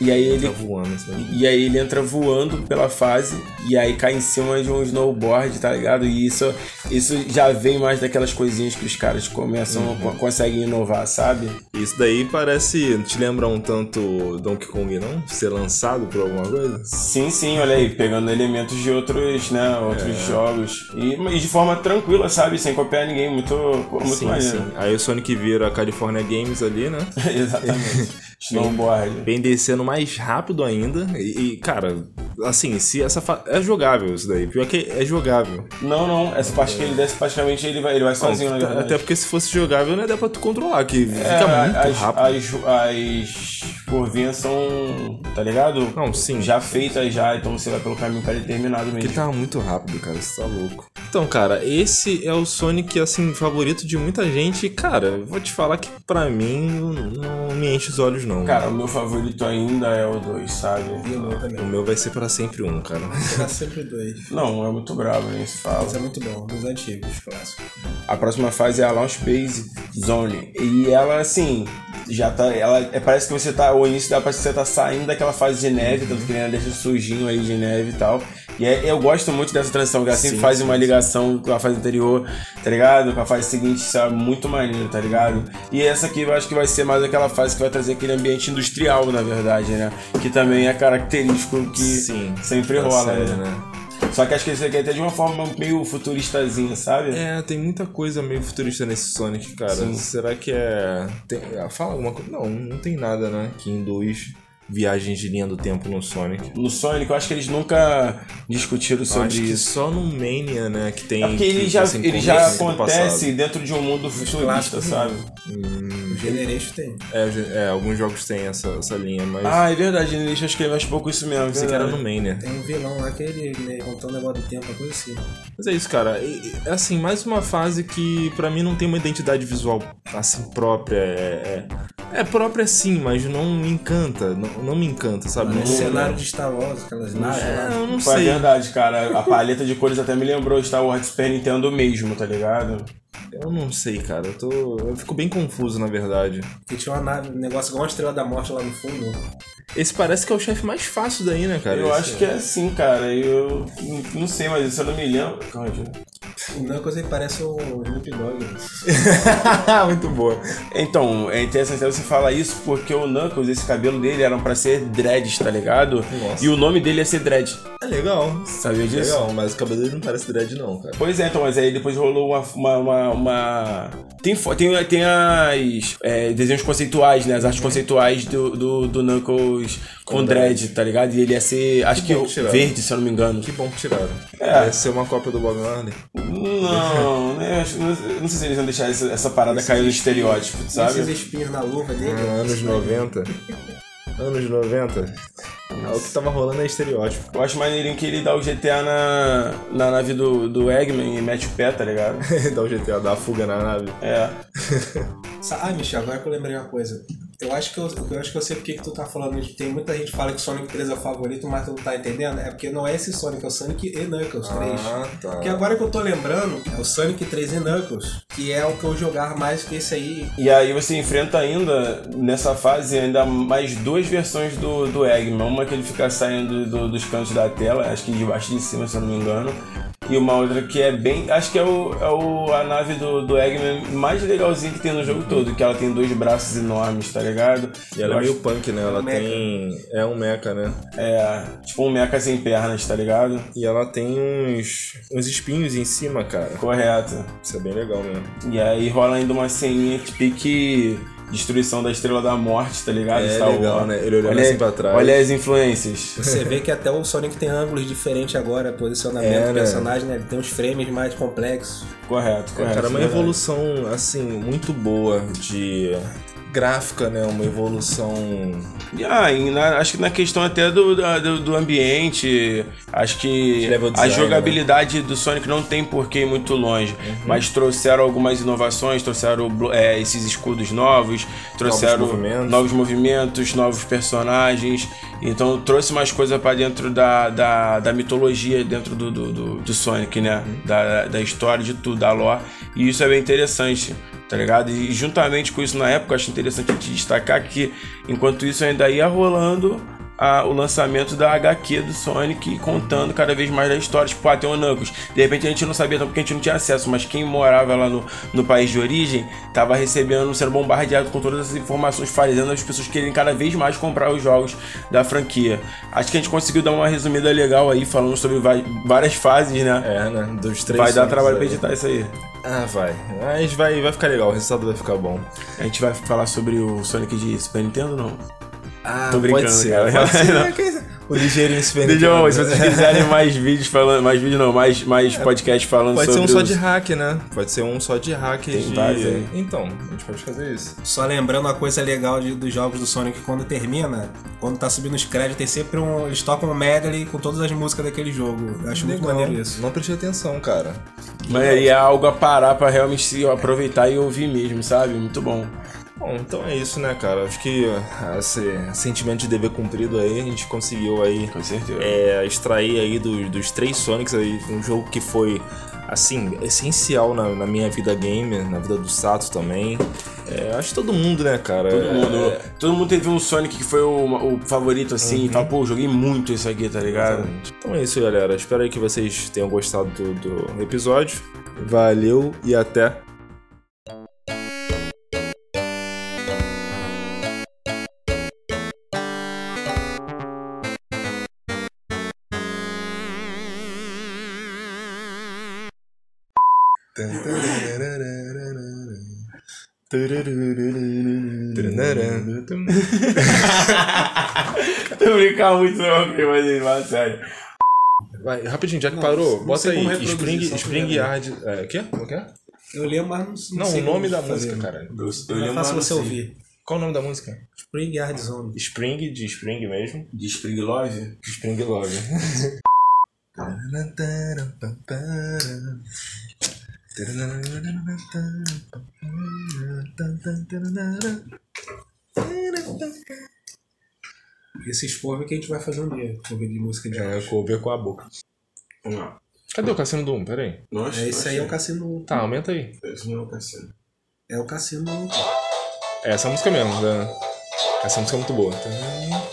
E aí ele. Tá voando. E aí ele entra voando pela fase e aí cai em cima de um snowboard, tá ligado? E isso, isso já vem mais daquelas coisinhas que os caras começam, co- conseguem inovar, sabe? Isso daí parece. Te lembra um tanto Donkey Kong, não? Ser lançado por alguma coisa? Sim, sim, olha aí, pegando elementos de outros, né, outros É. jogos. E, e de forma tranquila, sabe? Sem copiar ninguém, muito, muito sim, maneiro. sim. Aí o Sonic vira a California Games ali, né? Exatamente. Snowboard. Vem descendo mais rápido ainda. E, e, cara, assim, se essa fa... É jogável isso daí. Pior que é jogável. Não, não, essa parte que ele desce, praticamente ele vai, ele vai sozinho, na Até- porque se fosse jogável, não é dá pra tu controlar, que É, fica muito as, rápido. As, as curvinhas são, tá ligado? Não, sim. Já feitas já, então você vai pelo caminho pré-determinado mesmo. Que tava muito rápido, cara, você tá louco. Então, cara, esse é o Sonic, assim, favorito de muita gente. E, cara, vou te falar que pra mim não, me enche os olhos, não. Cara, o meu favorito ainda é o 2, sabe? E o meu também. O meu vai ser pra sempre um, cara. Será sempre dois. Não, é muito brabo, nem se fala. Mas é muito bom, dos antigos, clássicos. A próxima fase é a Launch Base Zone. E ela, assim, já tá. Ela, é, parece que você tá. O início parece que você tá saindo daquela fase de neve, tanto que ele deixa sujinho aí de neve e tal. E é- eu gosto muito dessa transição, que ela sempre Sim, faz sim, uma ligação com a fase anterior, tá ligado? Com a fase seguinte, isso é muito maneiro, tá ligado? E essa aqui eu acho que vai ser mais aquela fase que vai trazer aquele ambiente industrial, na verdade, né? Que também é característico que Sim, sempre da rola, série, né? Só que acho que esse aqui é até de uma forma meio futuristazinha, sabe? É, tem muita coisa meio futurista nesse Sonic, cara. Sim. Será que é. Tem... Fala alguma coisa. Não, não tem nada, né? Que induz viagens de linha do tempo no Sonic. No Sonic, eu acho que eles nunca discutiram sobre acho que isso. só no Mania, né, que tem. É porque ele que, já, assim, ele já acontece dentro de um mundo futurista, clássicos, sabe? O Generation tem. É, é, alguns jogos têm essa, essa linha, mas. Ah, é verdade, ele acho que ele mais pouco isso mesmo. pensei que era no. Mania. Tem um vilão lá que ele né, contou um negócio do tempo, uma coisa assim. Mas é isso, cara. E- e, assim, mais uma fase que pra mim não tem uma identidade visual assim própria. É, é, própria sim, mas não me encanta. Não, não me encanta, sabe? Não- cenário de Star Wars, aquelas naves É, lá. eu não Pô, é sei. verdade, cara. A paleta de cores até me lembrou Star Wars Super Nintendo mesmo, tá ligado? Eu não sei, cara. Eu, tô, eu fico bem confuso, na verdade. Que tinha uma nave, um negócio igual uma estrela da morte lá no fundo. Esse parece que é o chefe mais fácil daí, né, cara? eu Esse- acho que é assim, cara. Eu não- sei, mas se eu não me lembro. Calma aí. O Knuckles ele parece o Snoop Dogg. Muito boa. Então, é interessante você falar isso porque o Knuckles, esse cabelo dele eram pra ser dreads, tá ligado? Nossa. E o nome dele ia ser dread. É legal. Sabia disso? Legal, mas o cabelo dele não parece dread, não, cara. Pois é, então, mas aí depois rolou uma. uma, uma, uma- Tem, tem, tem as é, desenhos conceituais, né? As artes conceituais do, do, do Knuckles com, Com dread, tá ligado? E ele ia ser, acho que, que verde, se eu não me engano. Que bom que tiraram. É. Vai ser uma cópia do Bob Marley. Não, né? Acho- Não, não sei se eles vão deixar essa, essa parada cair no estereótipo, Esses sabe? espinhos na luva dele. Ah, anos 90. Anos 90. Ah, o que tava rolando é estereótipo. Eu acho maneirinho que ele dá o GTA na, na nave do, do Eggman e mete o pé, tá ligado? Dá o GTA, dá a fuga na nave. É. Ah, Michel, agora que eu lembrei uma coisa. Eu acho que eu, eu acho que eu sei porque que tu tá falando. Tem muita gente que fala que Sonic 3 é o favorito, mas tu não tá entendendo. É porque não é esse Sonic, é o Sonic e Knuckles 3. Ah, tá. Porque agora que eu tô lembrando, é o Sonic 3 e Knuckles, que é o que eu jogava mais que esse aí. E aí você enfrenta ainda, nessa fase, ainda mais duas versões do, do Eggman. Uma que ele fica saindo do- dos cantos da tela, acho que de baixo e de cima, se eu não me engano. E uma outra que é bem. Acho que é, o, é o, a nave do, do Eggman mais legalzinha que tem no jogo todo, que ela tem dois braços enormes, tá ligado? E ela Eu é meio acho- punk, né? Ela Mecha. tem. É um mecha, né? É, tipo um mecha sem pernas, tá ligado? E ela tem uns. uns espinhos em cima, cara. Correto. Isso é bem legal mesmo. E aí rola ainda uma ceninha que pique destruição da Estrela da Morte, tá ligado? É Star legal, Wars. né? Ele olhando olha, assim pra trás. Olha as influências. Você vê que até o Sonic tem ângulos diferentes agora, posicionamento É, do né? personagem, né? Ele tem uns frames mais complexos. correto, correto. Cara, uma verdade. evolução, assim, muito boa de gráfica, né? Uma evolução. Ah, na- acho que na questão até do, do, do ambiente, acho que Level a design, né? jogabilidade do Sonic não tem por que ir muito longe, Uhum. mas trouxeram algumas inovações, trouxeram é, esses escudos novos, trouxeram movimentos. novos movimentos, novos personagens, então trouxe mais coisa pra dentro da, da, da mitologia, dentro do, do, do, do Sonic, né? Uhum. Da, da história, de tudo, da lore, e isso é bem interessante. Tá ligado? E juntamente com isso na época, acho interessante te destacar que enquanto isso ainda ia rolando a- o lançamento da HQ do Sonic contando cada vez mais da história. Tipo, ah, tem o Knuckles. De repente a gente não sabia porque a gente não tinha acesso, mas quem morava lá no, no país de origem tava recebendo, sendo bombardeado com todas essas informações, fazendo as pessoas quererem cada vez mais comprar os jogos da franquia. Acho que a gente conseguiu dar uma resumida legal aí, falando sobre várias fases, né? É, né? Dos três. Vai dar trabalho pra aí. editar isso aí. Ah, vai. Mas vai, vai ficar legal, o resultado vai ficar bom. A gente vai falar sobre o Sonic de Super Nintendo não? Ah, Tô brincando, pode ser. cara. Pode ser. o ligeirinho Super eu- se Nintendo. vocês quiserem mais vídeos falando, mais vídeo não, mais, mais podcast falando Pode ser sobre um só os- de hack, né? Pode ser um só de hack Tem de... vários. Então, a gente pode fazer isso. Só lembrando uma coisa legal de- dos jogos do Sonic, quando termina, quando tá subindo os créditos, tem sempre um. Eles tocam um medley com todas as músicas daquele jogo. Eu acho muito Legal. maneiro isso. Não prestei atenção, cara. Mas aí é algo a parar pra realmente se aproveitar e ouvir mesmo, sabe? Muito bom. Bom, então é isso, né, cara? Acho que ah, esse sentimento de dever cumprido aí, a gente conseguiu aí é, extrair aí do- dos três Sonics aí, um jogo que foi, assim, essencial na, na minha vida gamer, na vida do Sato também. É, acho que todo mundo, né, cara? Todo É, mundo, todo mundo teve um Sonic que foi o, o favorito assim e fala, pô, joguei muito isso aqui, tá ligado? Então é isso, galera. Espero aí que vocês tenham gostado do, do episódio. Valeu e até. Eu brincar muito não, mas mas sério. Vai, rapidinho, já que parou, não bota aí. Spring, Spring Yard. É, quê? Como que é? Eu lembro, mas não, não Não, o nome da música, cara. Eu, Não lembro, mas você não ouvir. Qual o nome da música? Spring Yard Zone. Spring, de Spring mesmo. De Spring Love? Spring Love. Esses povos que a gente vai fazer um dia. Ouvir de música de É, cover com a boca. Não. Cadê o Cassino do 1? Pera aí. Nossa, É, esse aí é o Cassino. Tá, aumenta aí. Esse não é o Cassino. É o Cassino. É essa música mesmo. Da... Essa música é muito boa. É,